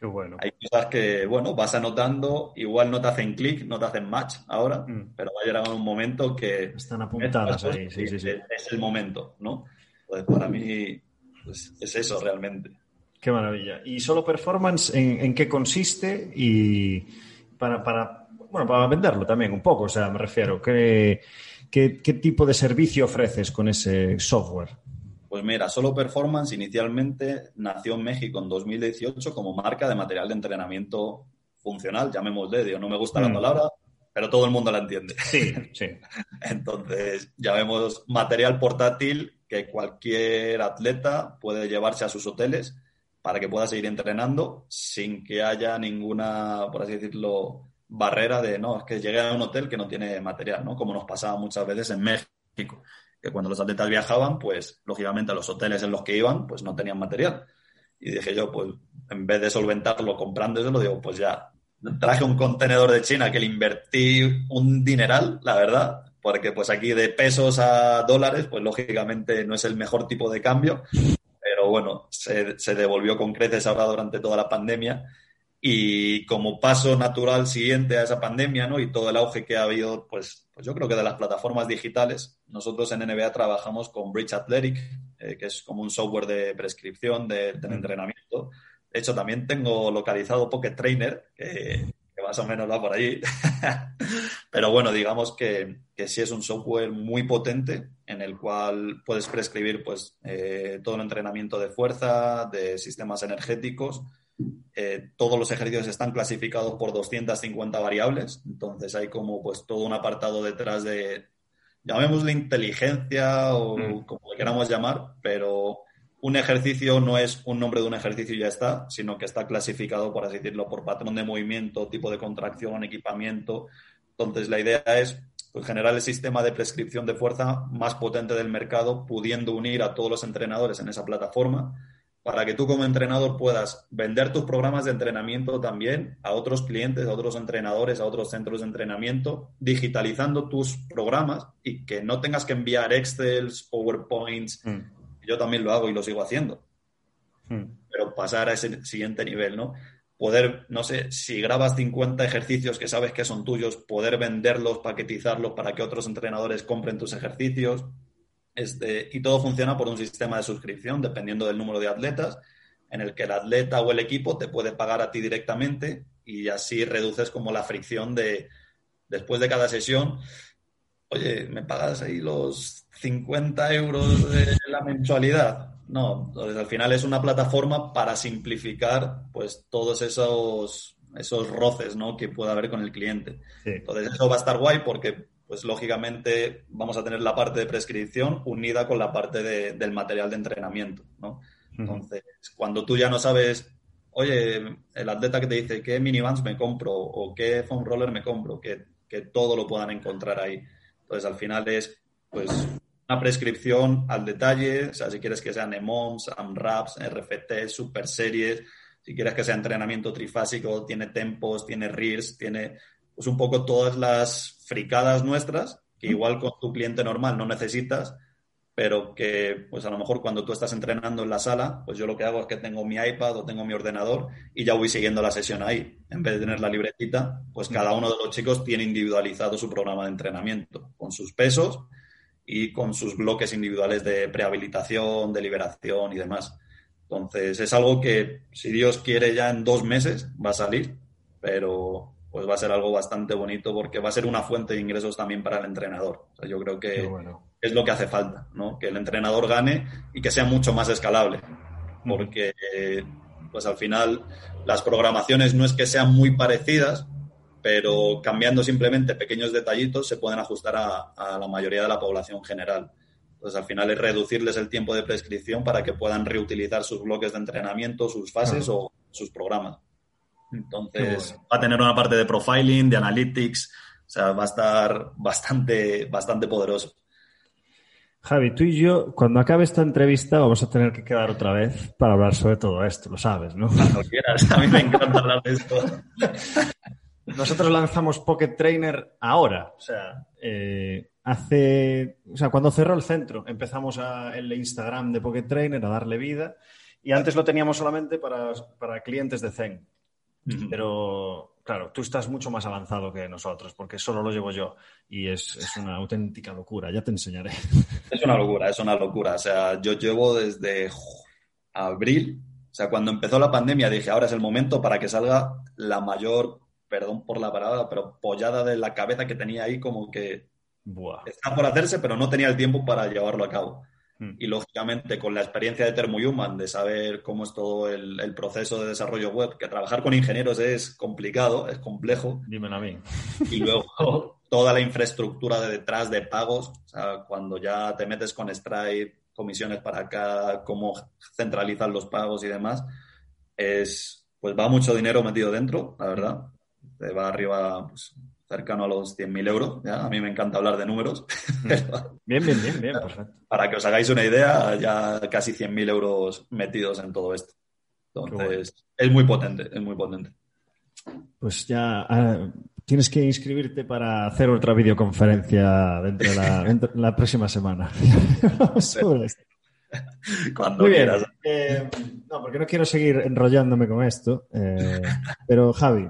Qué bueno. Hay cosas que, bueno, vas anotando, igual no te hacen clic, no te hacen match ahora, mm. pero va a llegar un momento que... Están apuntadas ahí, sí, sí, sí. Es el momento, ¿no? Pues para mí pues, es eso realmente. Qué maravilla. ¿Y solo performance en, qué consiste? Y para, para, bueno, para venderlo también un poco, o sea, me refiero, ¿qué, qué, tipo de servicio ofreces con ese software? Pues mira, Solo Performance inicialmente nació en México en 2018 como marca de material de entrenamiento funcional, llamémosle, digo, no me gusta la mm. palabra, pero todo el mundo la entiende. Sí, sí. Entonces, llamemos material portátil que cualquier atleta puede llevarse a sus hoteles para que pueda seguir entrenando sin que haya ninguna, por así decirlo, barrera de, no, es que llegue a un hotel que no tiene material, ¿no? Como nos pasaba muchas veces en México, que cuando los atletas viajaban, pues lógicamente a los hoteles en los que iban, pues no tenían material. Y dije yo, pues en vez de solventarlo comprando eso, lo digo, pues ya, traje un contenedor de China que le invertí un dineral, la verdad, porque pues aquí de pesos a dólares, pues lógicamente no es el mejor tipo de cambio, pero bueno, se, devolvió con creces ahora durante toda la pandemia. Y como paso natural siguiente a esa pandemia, ¿no? Y todo el auge que ha habido, pues, pues yo creo que de las plataformas digitales, nosotros en NBA trabajamos con Bridge Athletic, eh, que es como un software de prescripción, de, entrenamiento. De hecho, también tengo localizado Pocket Trainer, que, más o menos va por allí. Pero bueno, digamos que, que, sí es un software muy potente en el cual puedes prescribir pues, eh, todo el entrenamiento de fuerza, de sistemas energéticos. Eh, todos los ejercicios están clasificados por 250 variables, entonces hay como pues todo un apartado detrás de, llamémosle inteligencia o mm. como le queramos llamar, pero un ejercicio no es un nombre de un ejercicio y ya está, sino que está clasificado, por así decirlo, por patrón de movimiento, tipo de contracción, equipamiento. Entonces, la idea es pues, generar el sistema de prescripción de fuerza más potente del mercado, pudiendo unir a todos los entrenadores en esa plataforma, para que tú como entrenador puedas vender tus programas de entrenamiento también a otros clientes, a otros entrenadores, a otros centros de entrenamiento, digitalizando tus programas y que no tengas que enviar Excels, PowerPoints. Mm yo también lo hago y lo sigo haciendo. Hmm. Pero pasar a ese siguiente nivel, ¿no? Poder, no sé, si grabas 50 ejercicios que sabes que son tuyos, poder venderlos, paquetizarlos para que otros entrenadores compren tus ejercicios. Este, y todo funciona por un sistema de suscripción, dependiendo del número de atletas, en el que el atleta o el equipo te puede pagar a ti directamente y así reduces como la fricción de, después de cada sesión, oye, ¿me pagas ahí los 50 euros de la mensualidad? No, entonces al final es una plataforma para simplificar pues todos esos, esos roces ¿no? que pueda haber con el cliente. Entonces eso va a estar guay porque pues lógicamente vamos a tener la parte de prescripción unida con la parte del material de entrenamiento, ¿no? Entonces, cuando tú ya no sabes, oye, el atleta que te dice qué minivans me compro o qué foam roller me compro, que, que todo lo puedan encontrar ahí. Entonces, al final es, pues, una prescripción al detalle, o sea, si quieres que sean EMOMs, AMRAPs, RFT, super series, si quieres que sea entrenamiento trifásico, tiene tempos, tiene RIRS, tiene pues un poco todas las fricadas nuestras, que igual con tu cliente normal no necesitas, pero que pues a lo mejor cuando tú estás entrenando en la sala, pues yo lo que hago es que tengo mi iPad o tengo mi ordenador y ya voy siguiendo la sesión ahí. En vez de tener la libretita, pues cada uno de los chicos tiene individualizado su programa de entrenamiento, con sus pesos y con sus bloques individuales de prehabilitación, de liberación y demás. Entonces es algo que, si Dios quiere, ya en dos meses va a salir, pero pues va a ser algo bastante bonito porque va a ser una fuente de ingresos también para el entrenador. O sea, yo creo que es lo que hace falta, ¿no? Que el entrenador gane y que sea mucho más escalable. Porque, pues al final, las programaciones no es que sean muy parecidas, pero cambiando simplemente pequeños detallitos se pueden ajustar a, la mayoría de la población general. Entonces, al final es reducirles el tiempo de prescripción para que puedan reutilizar sus bloques de entrenamiento, sus fases o sus programas. Entonces, va a tener una parte de profiling, de analytics, o sea, va a estar bastante, bastante poderoso. Javi, tú y yo, cuando acabe esta entrevista, vamos a tener que quedar otra vez para hablar sobre todo esto, lo sabes, ¿no? Cuando quieras, a mí me encanta hablar de esto. Nosotros lanzamos Pocket Trainer ahora, o sea, eh, hace, o sea, cuando cerró el centro, empezamos a, el Instagram de Pocket Trainer a darle vida y antes lo teníamos solamente para, para clientes de Zen. Pero claro, tú estás mucho más avanzado que nosotros, porque solo lo llevo yo y es, una auténtica locura. Ya te enseñaré. Es una locura, es una locura. O sea, yo llevo desde abril, o sea, cuando empezó la pandemia dije, ahora es el momento para que salga la mayor, perdón por la palabra, pero pollada de la cabeza que tenía ahí como que está por hacerse, pero no tenía el tiempo para llevarlo a cabo. Mm. Y lógicamente con la experiencia de Termohuman, de saber cómo es todo el, proceso de desarrollo web, que trabajar con ingenieros es complicado, es complejo. Dímelo a mí. Y luego toda la infraestructura de detrás de pagos, o sea, cuando ya te metes con Stripe, comisiones para acá, cómo centralizan los pagos y demás, es, pues va mucho dinero metido dentro, la verdad. Te va arriba, pues, cercano a los 100.000 euros. ¿ya? A mí me encanta hablar de números. bien, bien, bien, bien, perfecto. Para que os hagáis una idea, ya casi 100.000 euros metidos en todo esto. Entonces, es muy potente, es muy potente. Pues ya ah, tienes que inscribirte para hacer otra videoconferencia dentro de la, la próxima semana. Cuando quieras. Eh, no, porque no quiero seguir enrollándome con esto. Eh, pero Javi,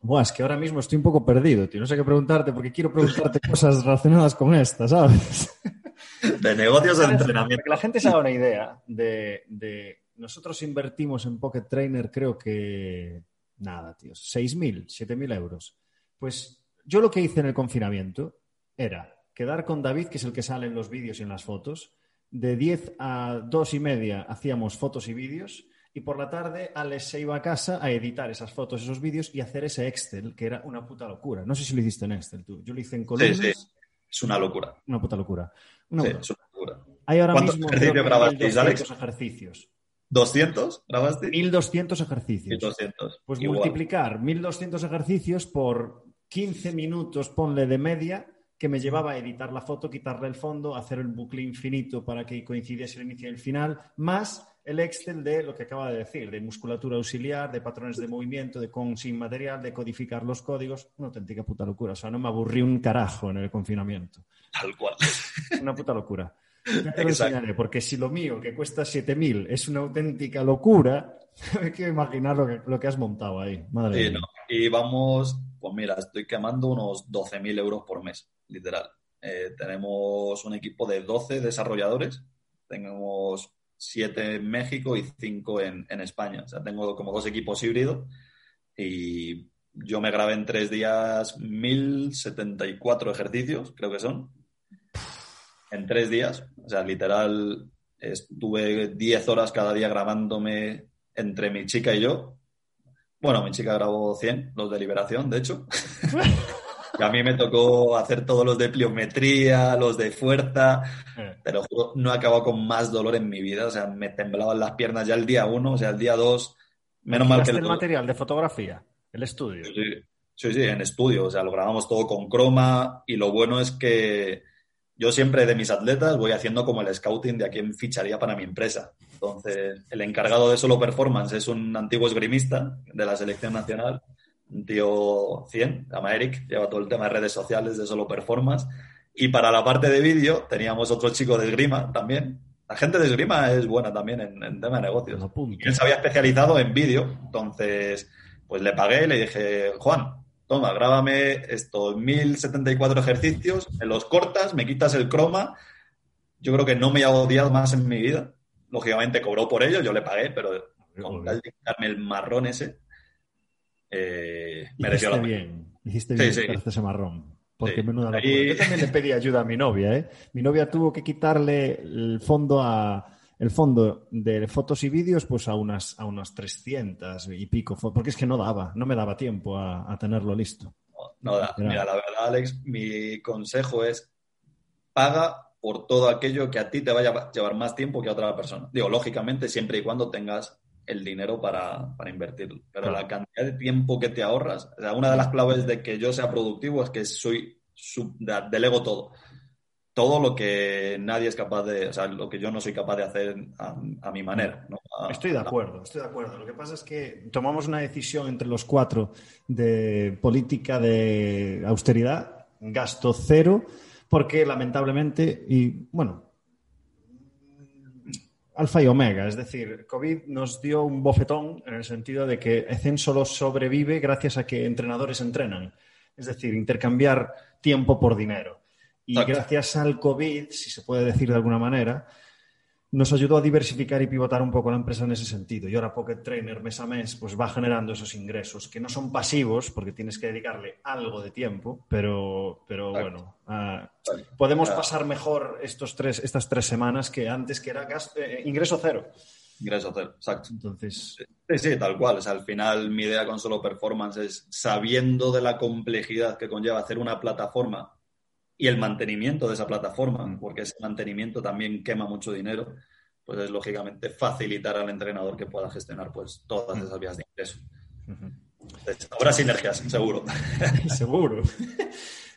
Buah, es que ahora mismo estoy un poco perdido, tío. No sé qué preguntarte porque quiero preguntarte cosas relacionadas con esta, ¿sabes? De negocios de entrenamiento. que la gente se haga una idea de, Nosotros invertimos en Pocket Trainer, creo que. Nada, tío. 6.000, 7.000 euros. Pues yo lo que hice en el confinamiento era quedar con David, que es el que sale en los vídeos y en las fotos. De 10 a 2 y media hacíamos fotos y vídeos y por la tarde Alex se iba a casa a editar esas fotos, esos vídeos y hacer ese Excel, que era una puta locura. No sé si lo hiciste en Excel tú. Yo lo hice en columnas. Sí, sí. Es una locura. Una puta locura. sí, es una locura. Hay ahora ¿Cuántos mismo ejercicios grabasteis, Alex? ejercicios. ¿200 grabaste? 1200 ejercicios. 1200. Pues multiplicar 1200 ejercicios por 15 minutos, ponle de media, que me llevaba a editar la foto, quitarle el fondo, hacer el bucle infinito para que coincidiese el inicio y el final, más el Excel de lo que acaba de decir, de musculatura auxiliar, de patrones de movimiento, de con sin material, de codificar los códigos. Una auténtica puta locura. O sea, no me aburrí un carajo en el confinamiento. Tal cual. Una puta locura. Ya te lo enseñaré, porque si lo mío, que cuesta 7.000, es una auténtica locura, hay que imaginar lo que, has montado ahí. Madre mía. Y vamos, pues mira, estoy quemando unos 12.000 euros por mes, literal. Eh, tenemos un equipo de 12 desarrolladores, tenemos siete en México y cinco en, España. O sea, tengo como dos equipos híbridos y yo me grabé en tres días 1074 ejercicios, creo que son. En tres días. O sea, literal, estuve 10 horas cada día grabándome entre mi chica y yo. Bueno, mi chica grabó 100, los de liberación, de hecho. a mí me tocó hacer todos los de pliometría, los de fuerza, eh. pero no he acabado con más dolor en mi vida. O sea, me temblaban las piernas ya el día uno, o sea, el día dos. Menos mal que. el material de fotografía? ¿El estudio? Sí, sí, sí, en estudio. O sea, lo grabamos todo con croma y lo bueno es que yo siempre de mis atletas voy haciendo como el scouting de a quién ficharía para mi empresa. Entonces, el encargado de solo performance es un antiguo esgrimista de la selección nacional, tío 100, se llama Eric, lleva todo el tema de redes sociales de solo performance. Y para la parte de vídeo teníamos otro chico de esgrima también. La gente de esgrima es buena también en, tema de negocios. él se había especializado en vídeo, entonces pues le pagué y le dije, Juan, toma, grábame estos 1074 ejercicios, me los cortas, me quitas el croma. Yo creo que no me ha odiado más en mi vida. Lógicamente cobró por ello, yo le pagué, pero con tal de quitarme el marrón ese, eh, mereció la bien, Hiciste bien sí, ese marrón. Porque menuda Yo también le pedí ayuda a mi novia, ¿eh? Mi novia tuvo que quitarle el fondo a el fondo de fotos y vídeos pues a unas, a unas 300 y pico, porque es que no daba, no me daba tiempo a, tenerlo listo. No, da. Mira, la verdad, Alex, mi consejo es paga por todo aquello que a ti te vaya a llevar más tiempo que a otra persona. Digo, lógicamente, siempre y cuando tengas el dinero para, para invertirlo. Pero la cantidad de tiempo que te ahorras, o sea, una de las claves de que yo sea productivo es que soy, sub, delego todo todo lo que nadie es capaz de, o sea, lo que yo no soy capaz de hacer a, mi manera. estoy de acuerdo, estoy de acuerdo. Lo que pasa es que tomamos una decisión entre los cuatro de política de austeridad, gasto cero, porque lamentablemente, y bueno, alfa y omega, es decir, COVID nos dio un bofetón en el sentido de que ECEN solo sobrevive gracias a que entrenadores entrenan, es decir, intercambiar tiempo por dinero. Y gracias al COVID, si se puede decir de alguna manera, nos ayudó a diversificar y pivotar un poco la empresa en ese sentido. Y ahora Pocket Trainer mes a mes pues va generando esos ingresos que no son pasivos porque tienes que dedicarle algo de tiempo, pero, pero bueno, ah, podemos pasar mejor estos tres, estas tres semanas que antes que era eh, ingreso cero. Ingreso cero, exacto. Entonces... Sí, sí, tal cual. O sea, al final mi idea con solo performance es sabiendo de la complejidad que conlleva hacer una plataforma y el mantenimiento de esa plataforma, mm. porque ese mantenimiento también quema mucho dinero, pues es lógicamente facilitar al entrenador que pueda gestionar pues todas mm. esas vías de ingreso. Habrá sinergias, seguro. seguro.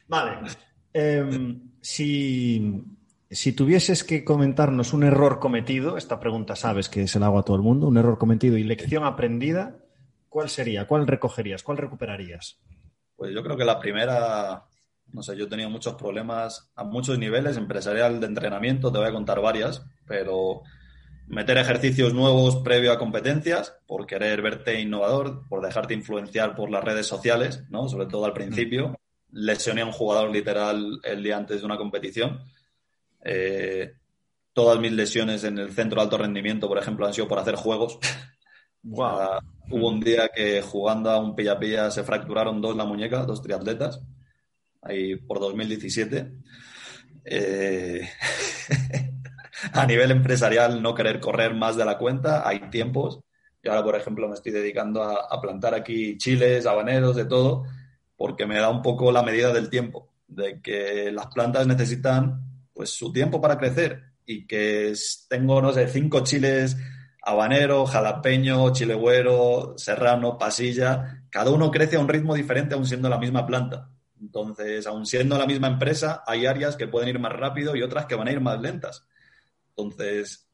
vale. Em, si, si tuvieses que comentarnos un error cometido, esta pregunta sabes que se la hago a todo el mundo, un error cometido y lección aprendida, ¿cuál sería? ¿Cuál recogerías? ¿Cuál recuperarías? Pues yo creo que la primera no sé, yo he tenido muchos problemas a muchos niveles, empresarial de entrenamiento, te voy a contar varias, pero meter ejercicios nuevos previo a competencias, por querer verte innovador, por dejarte influenciar por las redes sociales, ¿no? Sobre todo al principio. Lesioné a un jugador literal el día antes de una competición. Eh, todas mis lesiones en el centro de alto rendimiento, por ejemplo, han sido por hacer juegos. hubo un día que jugando a un pilla-pilla se fracturaron dos la muñeca, dos triatletas ahí por 2017. Eh, a nivel empresarial, no querer correr más de la cuenta, hay tiempos. Y ahora, por ejemplo, me estoy dedicando a, plantar aquí chiles, habaneros, de todo, porque me da un poco la medida del tiempo, de que las plantas necesitan pues su tiempo para crecer y que tengo, no sé, cinco chiles habanero, jalapeño, chilegüero, serrano, pasilla, cada uno crece a un ritmo diferente aun siendo la misma planta. Entonces, aun siendo la misma empresa, hay áreas que pueden ir más rápido y otras que van a ir más lentas. Entonces,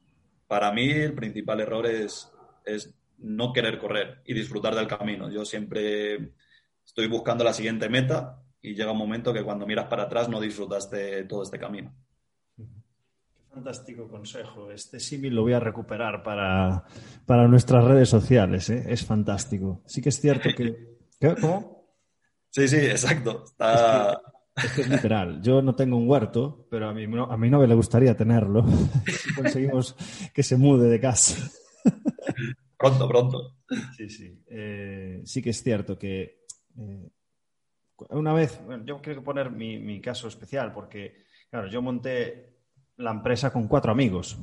para mí el principal error es, es no querer correr y disfrutar del camino. Yo siempre estoy buscando la siguiente meta y llega un momento que cuando miras para atrás no disfrutas de todo este camino. Qué fantástico consejo. Este símil lo voy a recuperar para, para nuestras redes sociales. ¿eh? Es fantástico. Sí que es cierto que... ¿Cómo? Sí, sí, exacto. Es, literal. Yo no tengo un huerto, pero a mi, a mi novia le gustaría tenerlo. si conseguimos que se mude de casa. pronto, pronto. Sí, sí. Eh, sí que es cierto que eh, una vez, yo quiero poner mi, mi caso especial, porque, claro, yo monté la empresa con cuatro amigos.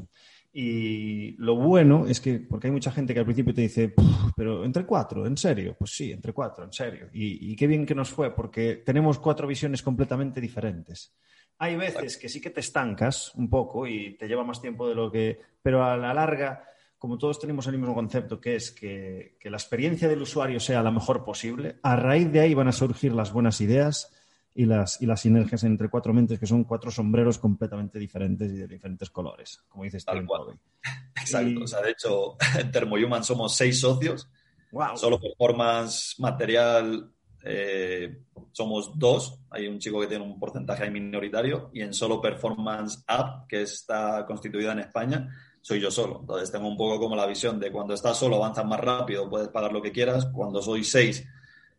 Y lo bueno es que, porque hay mucha gente que al principio te dice, pero entre cuatro, ¿en serio? Pues sí, entre cuatro, en serio. Y, qué bien que nos fue, porque tenemos cuatro visiones completamente diferentes. Hay veces que sí que te estancas un poco y te lleva más tiempo de lo que... Pero a la larga, como todos tenemos el mismo concepto, que es que, que la experiencia del usuario sea la mejor posible, a raíz de ahí van a surgir las buenas ideas y las, y las sinergias entre cuatro mentes, que son cuatro sombreros completamente diferentes y de diferentes colores, como dices Tal cual. Exacto. O sea, de hecho, en Thermohuman somos seis socios. Solo performance material eh, somos dos. Hay un chico que tiene un porcentaje ahí minoritario. Y en solo performance app, que está constituida en España, soy yo solo. Entonces tengo un poco como la visión de cuando estás solo avanzas más rápido, puedes pagar lo que quieras. Cuando soy seis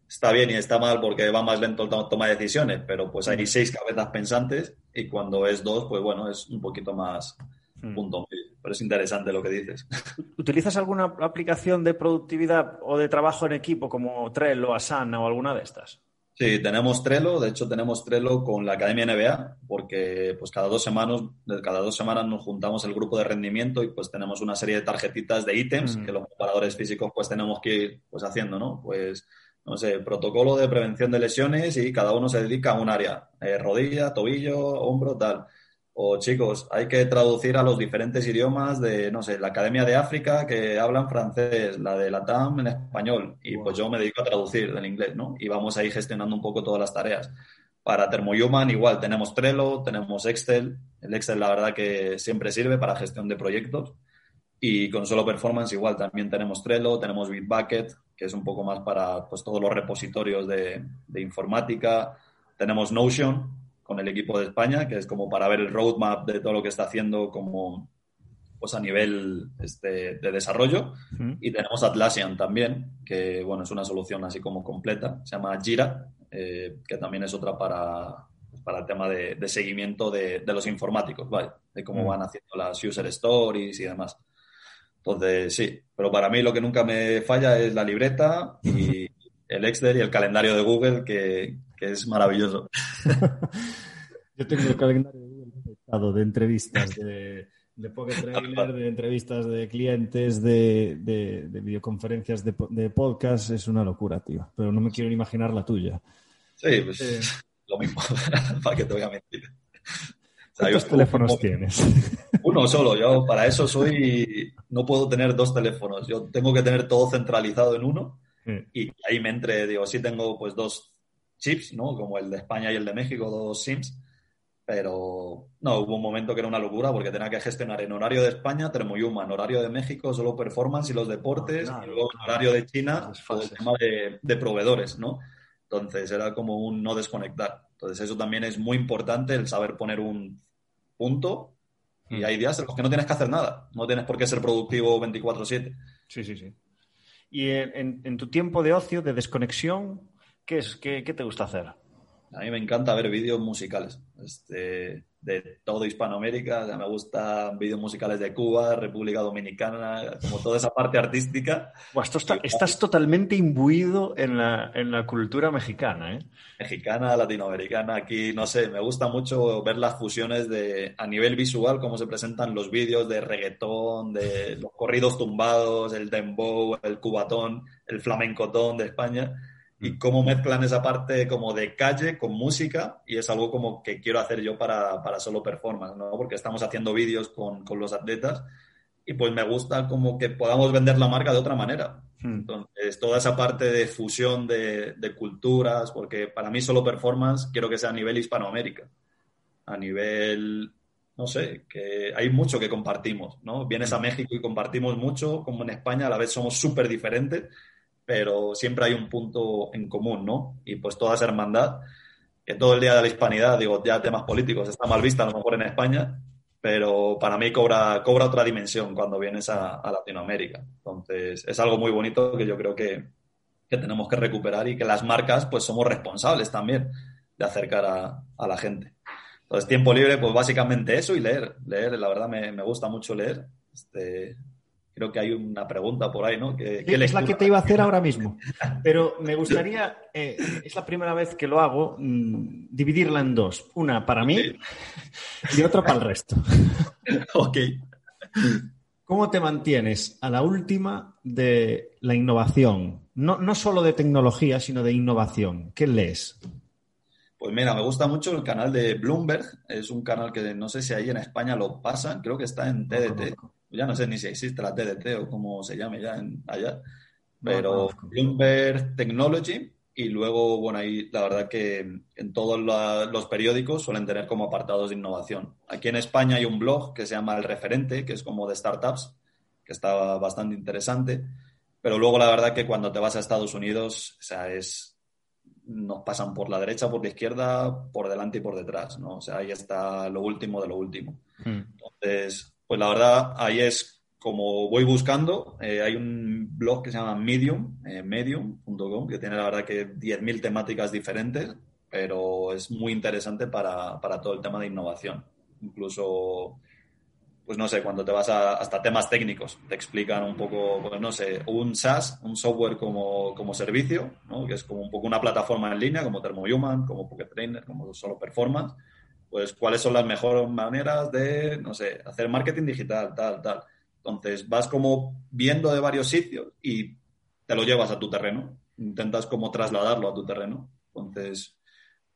está bien y está mal porque va más lento el toma de decisiones, pero pues hay seis cabezas pensantes y cuando es dos, pues bueno, es un poquito más hmm. punto Pero es interesante lo que dices. ¿Utilizas alguna aplicación de productividad o de trabajo en equipo como Trello, Asana o alguna de estas? Sí, tenemos Trello, de hecho tenemos Trello con la Academia NBA, porque pues cada dos semanas, cada dos semanas nos juntamos el grupo de rendimiento y pues tenemos una serie de tarjetitas de ítems hmm. que los preparadores físicos pues tenemos que ir pues haciendo, ¿no? Pues no sé, protocolo de prevención de lesiones y cada uno se dedica a un área, eh, rodilla, tobillo, hombro, tal. O chicos, hay que traducir a los diferentes idiomas de, no sé, la Academia de África que hablan francés, la de la TAM en español, y pues yo me dedico a traducir del inglés, ¿no? Y vamos ahí gestionando un poco todas las tareas. Para Thermohuman igual tenemos Trello, tenemos Excel. El Excel la verdad que siempre sirve para gestión de proyectos. Y con solo performance igual también tenemos Trello, tenemos Bitbucket, que es un poco más para pues, todos los repositorios de, informática. Tenemos Notion con el equipo de España, que es como para ver el roadmap de todo lo que está haciendo como pues a nivel este, de desarrollo. Y tenemos Atlassian también, que bueno, es una solución así como completa. Se llama Jira, eh, que también es otra para, para el tema de, seguimiento de, los informáticos, ¿vale? de cómo van haciendo las user stories y demás. Entonces, sí, pero para mí lo que nunca me falla es la libreta y el Excel y el calendario de Google, que, es maravilloso. Yo tengo el calendario de Google de entrevistas, de, de Pocket Trailer, de entrevistas de clientes, de, de, videoconferencias de, de, podcast. Es una locura, tío. Pero no me quiero ni imaginar la tuya. Sí, pues eh. lo mismo. para que te voy a mentir. ¿Cuántos teléfonos tienes? Uno solo. Yo para eso soy. No puedo tener dos teléfonos. Yo tengo que tener todo centralizado en uno. Y ahí me entre, digo, sí tengo pues dos chips, ¿no? Como el de España y el de México, dos SIMs. Pero no, hubo un momento que era una locura porque tenía que gestionar en horario de España, Termoyuma, en horario de México, solo performance y los deportes, y luego en horario de China, el tema de, de proveedores, ¿no? Entonces era como un no desconectar. Entonces eso también es muy importante, el saber poner un punto. Y mm. hay días en los que no tienes que hacer nada. No tienes por qué ser productivo 24/7. Sí, sí, sí. Y en, tu tiempo de ocio, de desconexión, ¿qué, es, qué, qué te gusta hacer? A mí me encanta ver vídeos musicales. Este, de todo Hispanoamérica. me gustan vídeos musicales de Cuba, República Dominicana, como toda esa parte artística. estás totalmente imbuido en la, en la cultura mexicana, ¿eh? Mexicana, latinoamericana, aquí, no sé, me gusta mucho ver las fusiones de, a nivel visual, cómo se presentan los vídeos de reggaetón, de los corridos tumbados, el dembow, el cubatón, el flamencotón de España y mm. cómo mezclan esa parte como de calle con música y es algo como que quiero hacer yo para, para solo performance, ¿no? Porque estamos haciendo vídeos con, con, los atletas y pues me gusta como que podamos vender la marca de otra manera. Mm. Entonces, toda esa parte de fusión de, de, culturas, porque para mí solo performance quiero que sea a nivel Hispanoamérica, a nivel, no sé, que hay mucho que compartimos, ¿no? Vienes a mm. México y compartimos mucho, como en España a la vez somos súper diferentes pero siempre hay un punto en común, ¿no? Y pues toda esa hermandad, que todo el día de la hispanidad, digo, ya temas políticos, está mal vista a lo mejor en España, pero para mí cobra, cobra otra dimensión cuando vienes a, Latinoamérica. Entonces, es algo muy bonito que yo creo que, que, tenemos que recuperar y que las marcas, pues somos responsables también de acercar a, a la gente. Entonces, tiempo libre, pues básicamente eso y leer. Leer, la verdad me, me gusta mucho leer. Este, creo que hay una pregunta por ahí, ¿no? es la que te iba a hacer ahora mismo. Pero me gustaría, eh, es la primera vez que lo hago, mm, dividirla en dos. Una para mí y otra para el resto. ok. ¿Cómo te mantienes a la última de la innovación? No, no solo de tecnología, sino de innovación. ¿Qué lees? Pues mira, me gusta mucho el canal de Bloomberg. Es un canal que no sé si ahí en España lo pasan. Creo que está en TDT ya no sé ni si existe la TDT o cómo se llame ya en, allá, pero Bloomberg Technology, y luego, bueno, ahí la verdad que en todos los periódicos suelen tener como apartados de innovación. Aquí en España hay un blog que se llama El Referente, que es como de startups, que está bastante interesante. Pero luego la verdad que cuando te vas a Estados Unidos, o sea, es nos pasan por la derecha, por la izquierda, por delante y por detrás, ¿no? O sea, ahí está lo último de lo último. Hmm. Entonces, pues la verdad, ahí es como voy buscando, eh, hay un blog que se llama Medium, eh, medium.com, que tiene la verdad que 10.000 temáticas diferentes, pero es muy interesante para, todo el tema de innovación. Incluso, pues no sé, cuando te vas a, hasta temas técnicos, te explican un poco, pues no sé, un SaaS, un software como, como servicio, que es como un poco una plataforma en línea, como ThermoHuman, como Pocket Trainer, como Solo Performance, pues cuáles son las mejores maneras de, no sé, hacer marketing digital, tal, tal entonces vas como viendo de varios sitios y te lo llevas a tu terreno, intentas como trasladarlo a tu terreno. Entonces,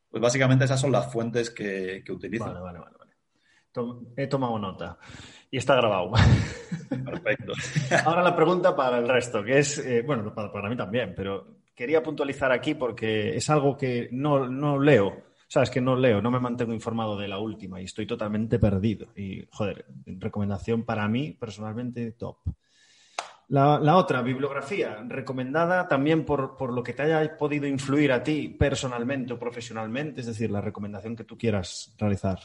pues básicamente esas son las fuentes que, que utilizo. Vale, vale, vale. he tomado nota y está grabado. Perfecto. Ahora la pregunta para el resto, que es, eh, bueno, para, para, mí también, pero quería puntualizar aquí porque es algo que no, no leo sabes que no leo, no me mantengo informado de la última y estoy totalmente perdido. Y, joder, recomendación para mí, personalmente, top. La, otra, bibliografía, recomendada también por, por, lo que te haya podido influir a ti personalmente o profesionalmente, es decir, la recomendación que tú quieras realizar.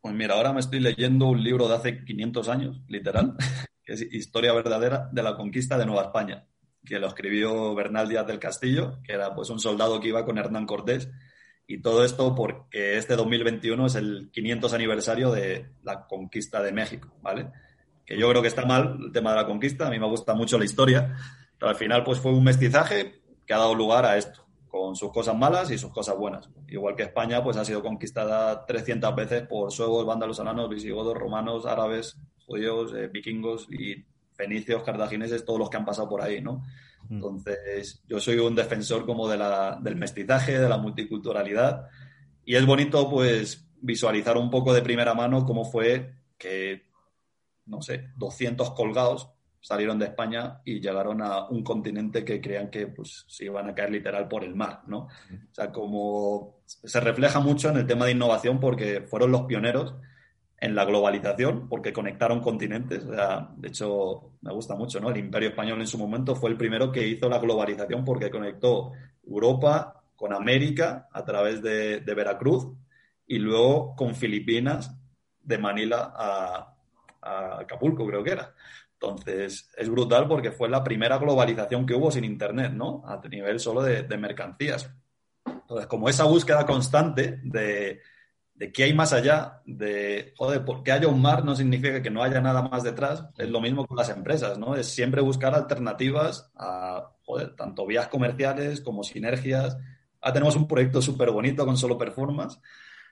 Pues mira, ahora me estoy leyendo un libro de hace 500 años, literal, que es Historia verdadera de la conquista de Nueva España, que lo escribió Bernal Díaz del Castillo, que era pues un soldado que iba con Hernán Cortés y todo esto porque este 2021 es el 500 aniversario de la conquista de México, ¿vale? Que yo creo que está mal el tema de la conquista, a mí me gusta mucho la historia, pero al final pues fue un mestizaje que ha dado lugar a esto, con sus cosas malas y sus cosas buenas. Igual que España pues ha sido conquistada 300 veces por suevos, vándalos, alanos, visigodos, romanos, árabes, judíos, eh, vikingos y fenicios, cartagineses, todos los que han pasado por ahí, ¿no? Mm. Entonces, yo soy un defensor como de la, del mestizaje, de la multiculturalidad, y es bonito, pues, visualizar un poco de primera mano cómo fue que, no sé, 200 colgados salieron de España y llegaron a un continente que creían que pues, se iban a caer literal por el mar, ¿no? Mm. O sea, como se refleja mucho en el tema de innovación porque fueron los pioneros en la globalización, porque conectaron continentes. de hecho, me gusta mucho, ¿no? El Imperio Español en su momento fue el primero que hizo la globalización porque conectó Europa con América a través de, Veracruz y luego con Filipinas de Manila a, Acapulco, creo que era. Entonces, es brutal porque fue la primera globalización que hubo sin Internet, ¿no? A nivel solo de, de mercancías. Entonces, como esa búsqueda constante de, de qué hay más allá, de, joder, porque haya un mar no significa que no haya nada más detrás. Es lo mismo con las empresas, ¿no? Es siempre buscar alternativas a, joder, tanto vías comerciales como sinergias. Ahora tenemos un proyecto súper bonito con Solo Performance,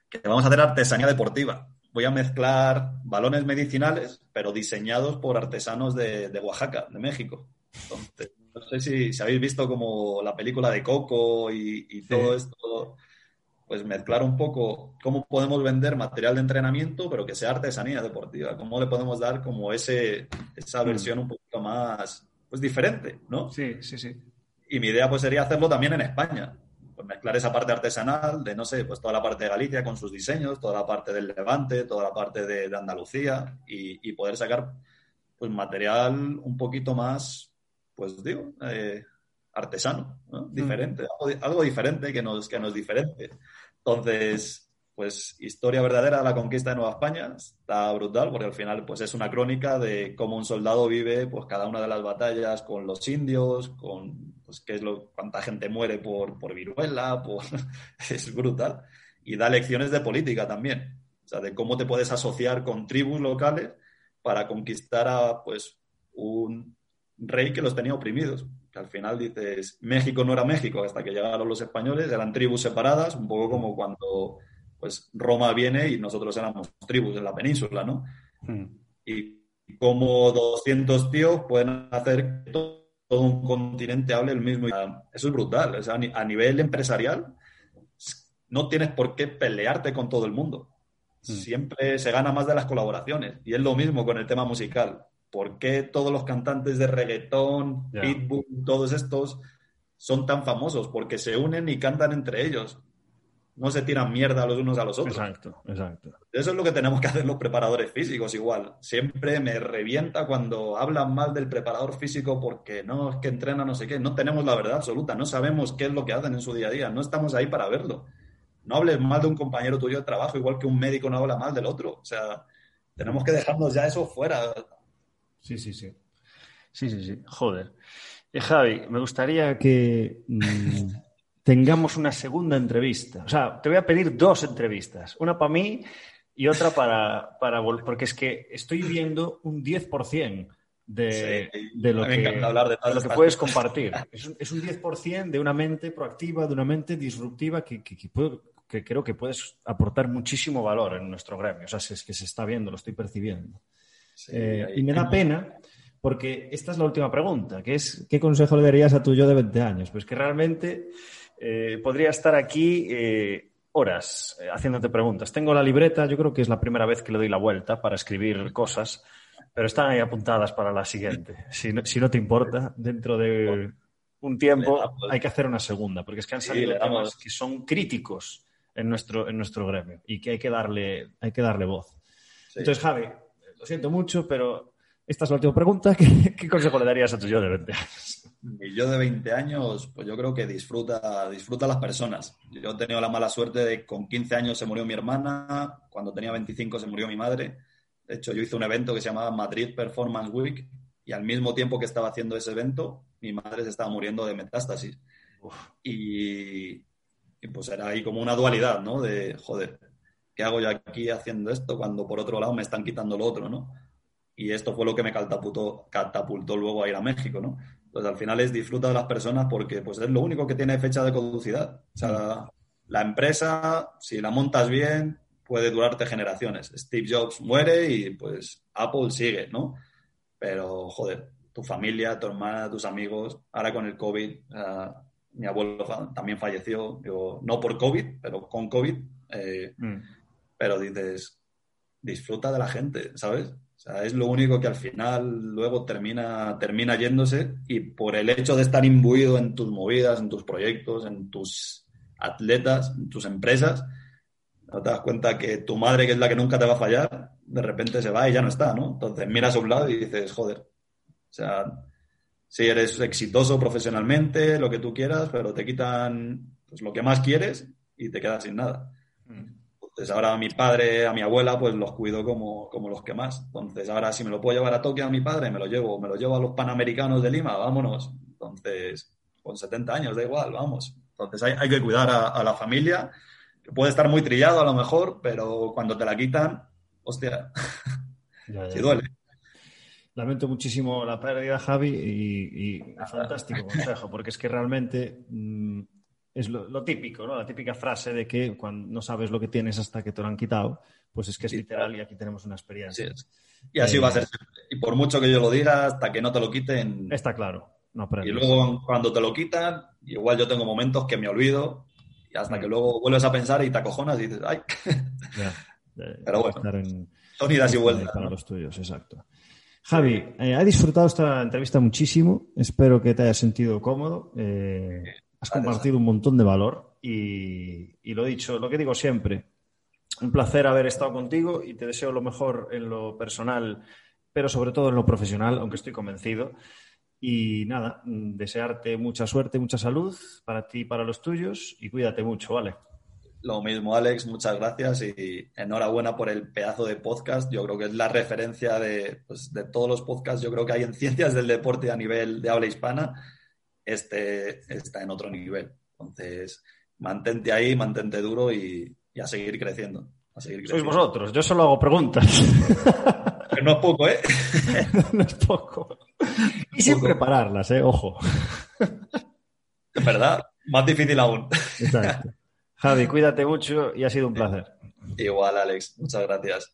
que vamos a hacer artesanía deportiva. Voy a mezclar balones medicinales, pero diseñados por artesanos de, Oaxaca, de México. Entonces, no sé si, habéis visto como la película de Coco y, todo esto pues mezclar un poco cómo podemos vender material de entrenamiento, pero que sea artesanía deportiva, cómo le podemos dar como ese, esa mm. versión un poquito más, pues diferente, ¿no? Sí, sí, sí. Y mi idea pues sería hacerlo también en España, pues mezclar esa parte artesanal de, no sé, pues toda la parte de Galicia con sus diseños, toda la parte del Levante, toda la parte de, Andalucía y, poder sacar pues material un poquito más, pues digo, eh, artesano, ¿no? Mm. diferente, algo, diferente que nos, que nos diferente. Entonces, pues historia verdadera de la conquista de Nueva España está brutal porque al final pues es una crónica de cómo un soldado vive pues cada una de las batallas con los indios, con pues qué es lo cuánta gente muere por, por viruela, por... es brutal. Y da lecciones de política también, o sea, de cómo te puedes asociar con tribus locales para conquistar a pues un rey que los tenía oprimidos que al final dices, México no era México hasta que llegaron los españoles, eran tribus separadas, un poco como cuando pues Roma viene y nosotros éramos tribus en la península, ¿no? Hmm. Y como 200 tíos pueden hacer que todo, un continente hable el mismo. Eso es brutal. a nivel empresarial, no tienes por qué pelearte con todo el mundo. Hmm. Siempre se gana más de las colaboraciones. Y es lo mismo con el tema musical. ¿Por qué todos los cantantes de reggaetón, Pitbull, todos estos son tan famosos, porque se unen y cantan entre ellos. No se tiran mierda los unos a los otros. Exacto, exacto. Eso es lo que tenemos que hacer los preparadores físicos igual. Siempre me revienta cuando hablan mal del preparador físico porque no es que entrena no sé qué. No tenemos la verdad absoluta, no sabemos qué es lo que hacen en su día a día, no estamos ahí para verlo. No hables mal de un compañero tuyo de trabajo, igual que un médico no habla mal del otro. O sea, tenemos que dejarnos ya eso fuera. Sí, sí, sí. Sí, sí, sí. Joder. Eh, Javi, me gustaría que mm, tengamos una segunda entrevista. O sea, te voy a pedir dos entrevistas. Una para mí y otra para, para porque es que estoy viendo un 10% de, de, lo que, hablar de, lo que puedes compartir. Es un, es un 10% de una mente proactiva, de una mente disruptiva que, que, que, creo que puedes aportar muchísimo valor en nuestro gremio. O sea, es que se está viendo, lo estoy percibiendo. Eh, y me da pena porque esta es la última pregunta, que es ¿qué consejo le darías a tu yo de 20 años? Pues que realmente eh, podría estar aquí eh, horas haciéndote preguntas. Tengo la libreta, yo creo que es la primera vez que le doy la vuelta para escribir cosas, pero están ahí apuntadas para la siguiente. Si no, si no te importa, dentro de un tiempo hay que hacer una segunda, porque es que han salido temas que son críticos en nuestro, en nuestro gremio y que hay que darle, hay que darle voz. Entonces, Javi, lo siento mucho, pero esta es la última pregunta. ¿Qué, consejo le darías a tu yo de 20 años? Mi yo de 20 años, pues yo creo que disfruta, disfruta a las personas. Yo he tenido la mala suerte de con 15 años se murió mi hermana, cuando tenía 25 se murió mi madre. De hecho, yo hice un evento que se llamaba Madrid Performance Week y al mismo tiempo que estaba haciendo ese evento, mi madre se estaba muriendo de metástasis. Y, y, pues era ahí como una dualidad, ¿no? De, joder, ¿qué hago yo aquí haciendo esto cuando por otro lado me están quitando lo otro, ¿no? y esto fue lo que me catapultó, catapultó luego a ir a México, ¿no? Entonces, al final es disfruta de las personas porque pues, es lo único que tiene fecha de caducidad. O sea, la empresa, si la montas bien, puede durarte generaciones. Steve Jobs muere y pues Apple sigue, ¿no? Pero, joder, tu familia, tu hermana, tus amigos, ahora con el COVID, mi abuelo también falleció, digo, no por COVID, pero con COVID. Eh, mm. Pero dices, disfruta de la gente, ¿sabes? O sea, es lo único que al final luego termina, termina yéndose y por el hecho de estar imbuido en tus movidas, en tus proyectos, en tus atletas, en tus empresas, no te das cuenta que tu madre, que es la que nunca te va a fallar, de repente se va y ya no está, ¿no? Entonces miras a un lado y dices, joder, o sea, si eres exitoso profesionalmente, lo que tú quieras, pero te quitan pues, lo que más quieres y te quedas sin nada. Mm. Entonces ahora a mi padre, a mi abuela, pues los cuido como, como los que más. Entonces ahora si me lo puedo llevar a Tokio a mi padre, me lo llevo, me lo llevo a los Panamericanos de Lima, vámonos. Entonces, con 70 años, da igual, vamos. Entonces hay, hay que cuidar a, la familia, que puede estar muy trillado a lo mejor, pero cuando te la quitan, hostia, si duele. Lamento muchísimo la pérdida, Javi, y, y fantástico consejo, porque es que realmente mm, es lo, típico, ¿no? La típica frase de que cuando no sabes lo que tienes hasta que te lo han quitado, pues es que es literal y aquí tenemos una experiencia. y así va a ser Y por mucho que yo lo diga, hasta que no te lo quiten. Está claro. No y luego cuando te lo quitan, igual yo tengo momentos que me olvido y hasta mm. que luego vuelves a pensar y te acojonas y dices, ¡ay! Pero bueno, son idas y vueltas. Para los tuyos, exacto. Javi, eh, he disfrutado esta entrevista muchísimo. Espero que te hayas sentido cómodo. Eh, Has compartido un montón de valor y, y lo dicho, lo que digo siempre, un placer haber estado contigo y te deseo lo mejor en lo personal, pero sobre todo en lo profesional, aunque estoy convencido. Y nada, desearte mucha suerte, mucha salud para ti y para los tuyos y cuídate mucho, ¿vale? Lo mismo, Alex, muchas gracias y enhorabuena por el pedazo de podcast. Yo creo que es la referencia de, pues, de todos los podcasts, yo creo que hay en ciencias del deporte a nivel de habla hispana este está en otro nivel. Entonces, mantente ahí, mantente duro y, a seguir creciendo. A seguir Sois vosotros, yo solo hago preguntas. No es poco, ¿eh? no es poco. Y sin prepararlas, ¿eh? Ojo. Es verdad, más difícil aún. Exacto. Javi, cuídate mucho y ha sido un placer. Igual, Alex. Muchas gracias.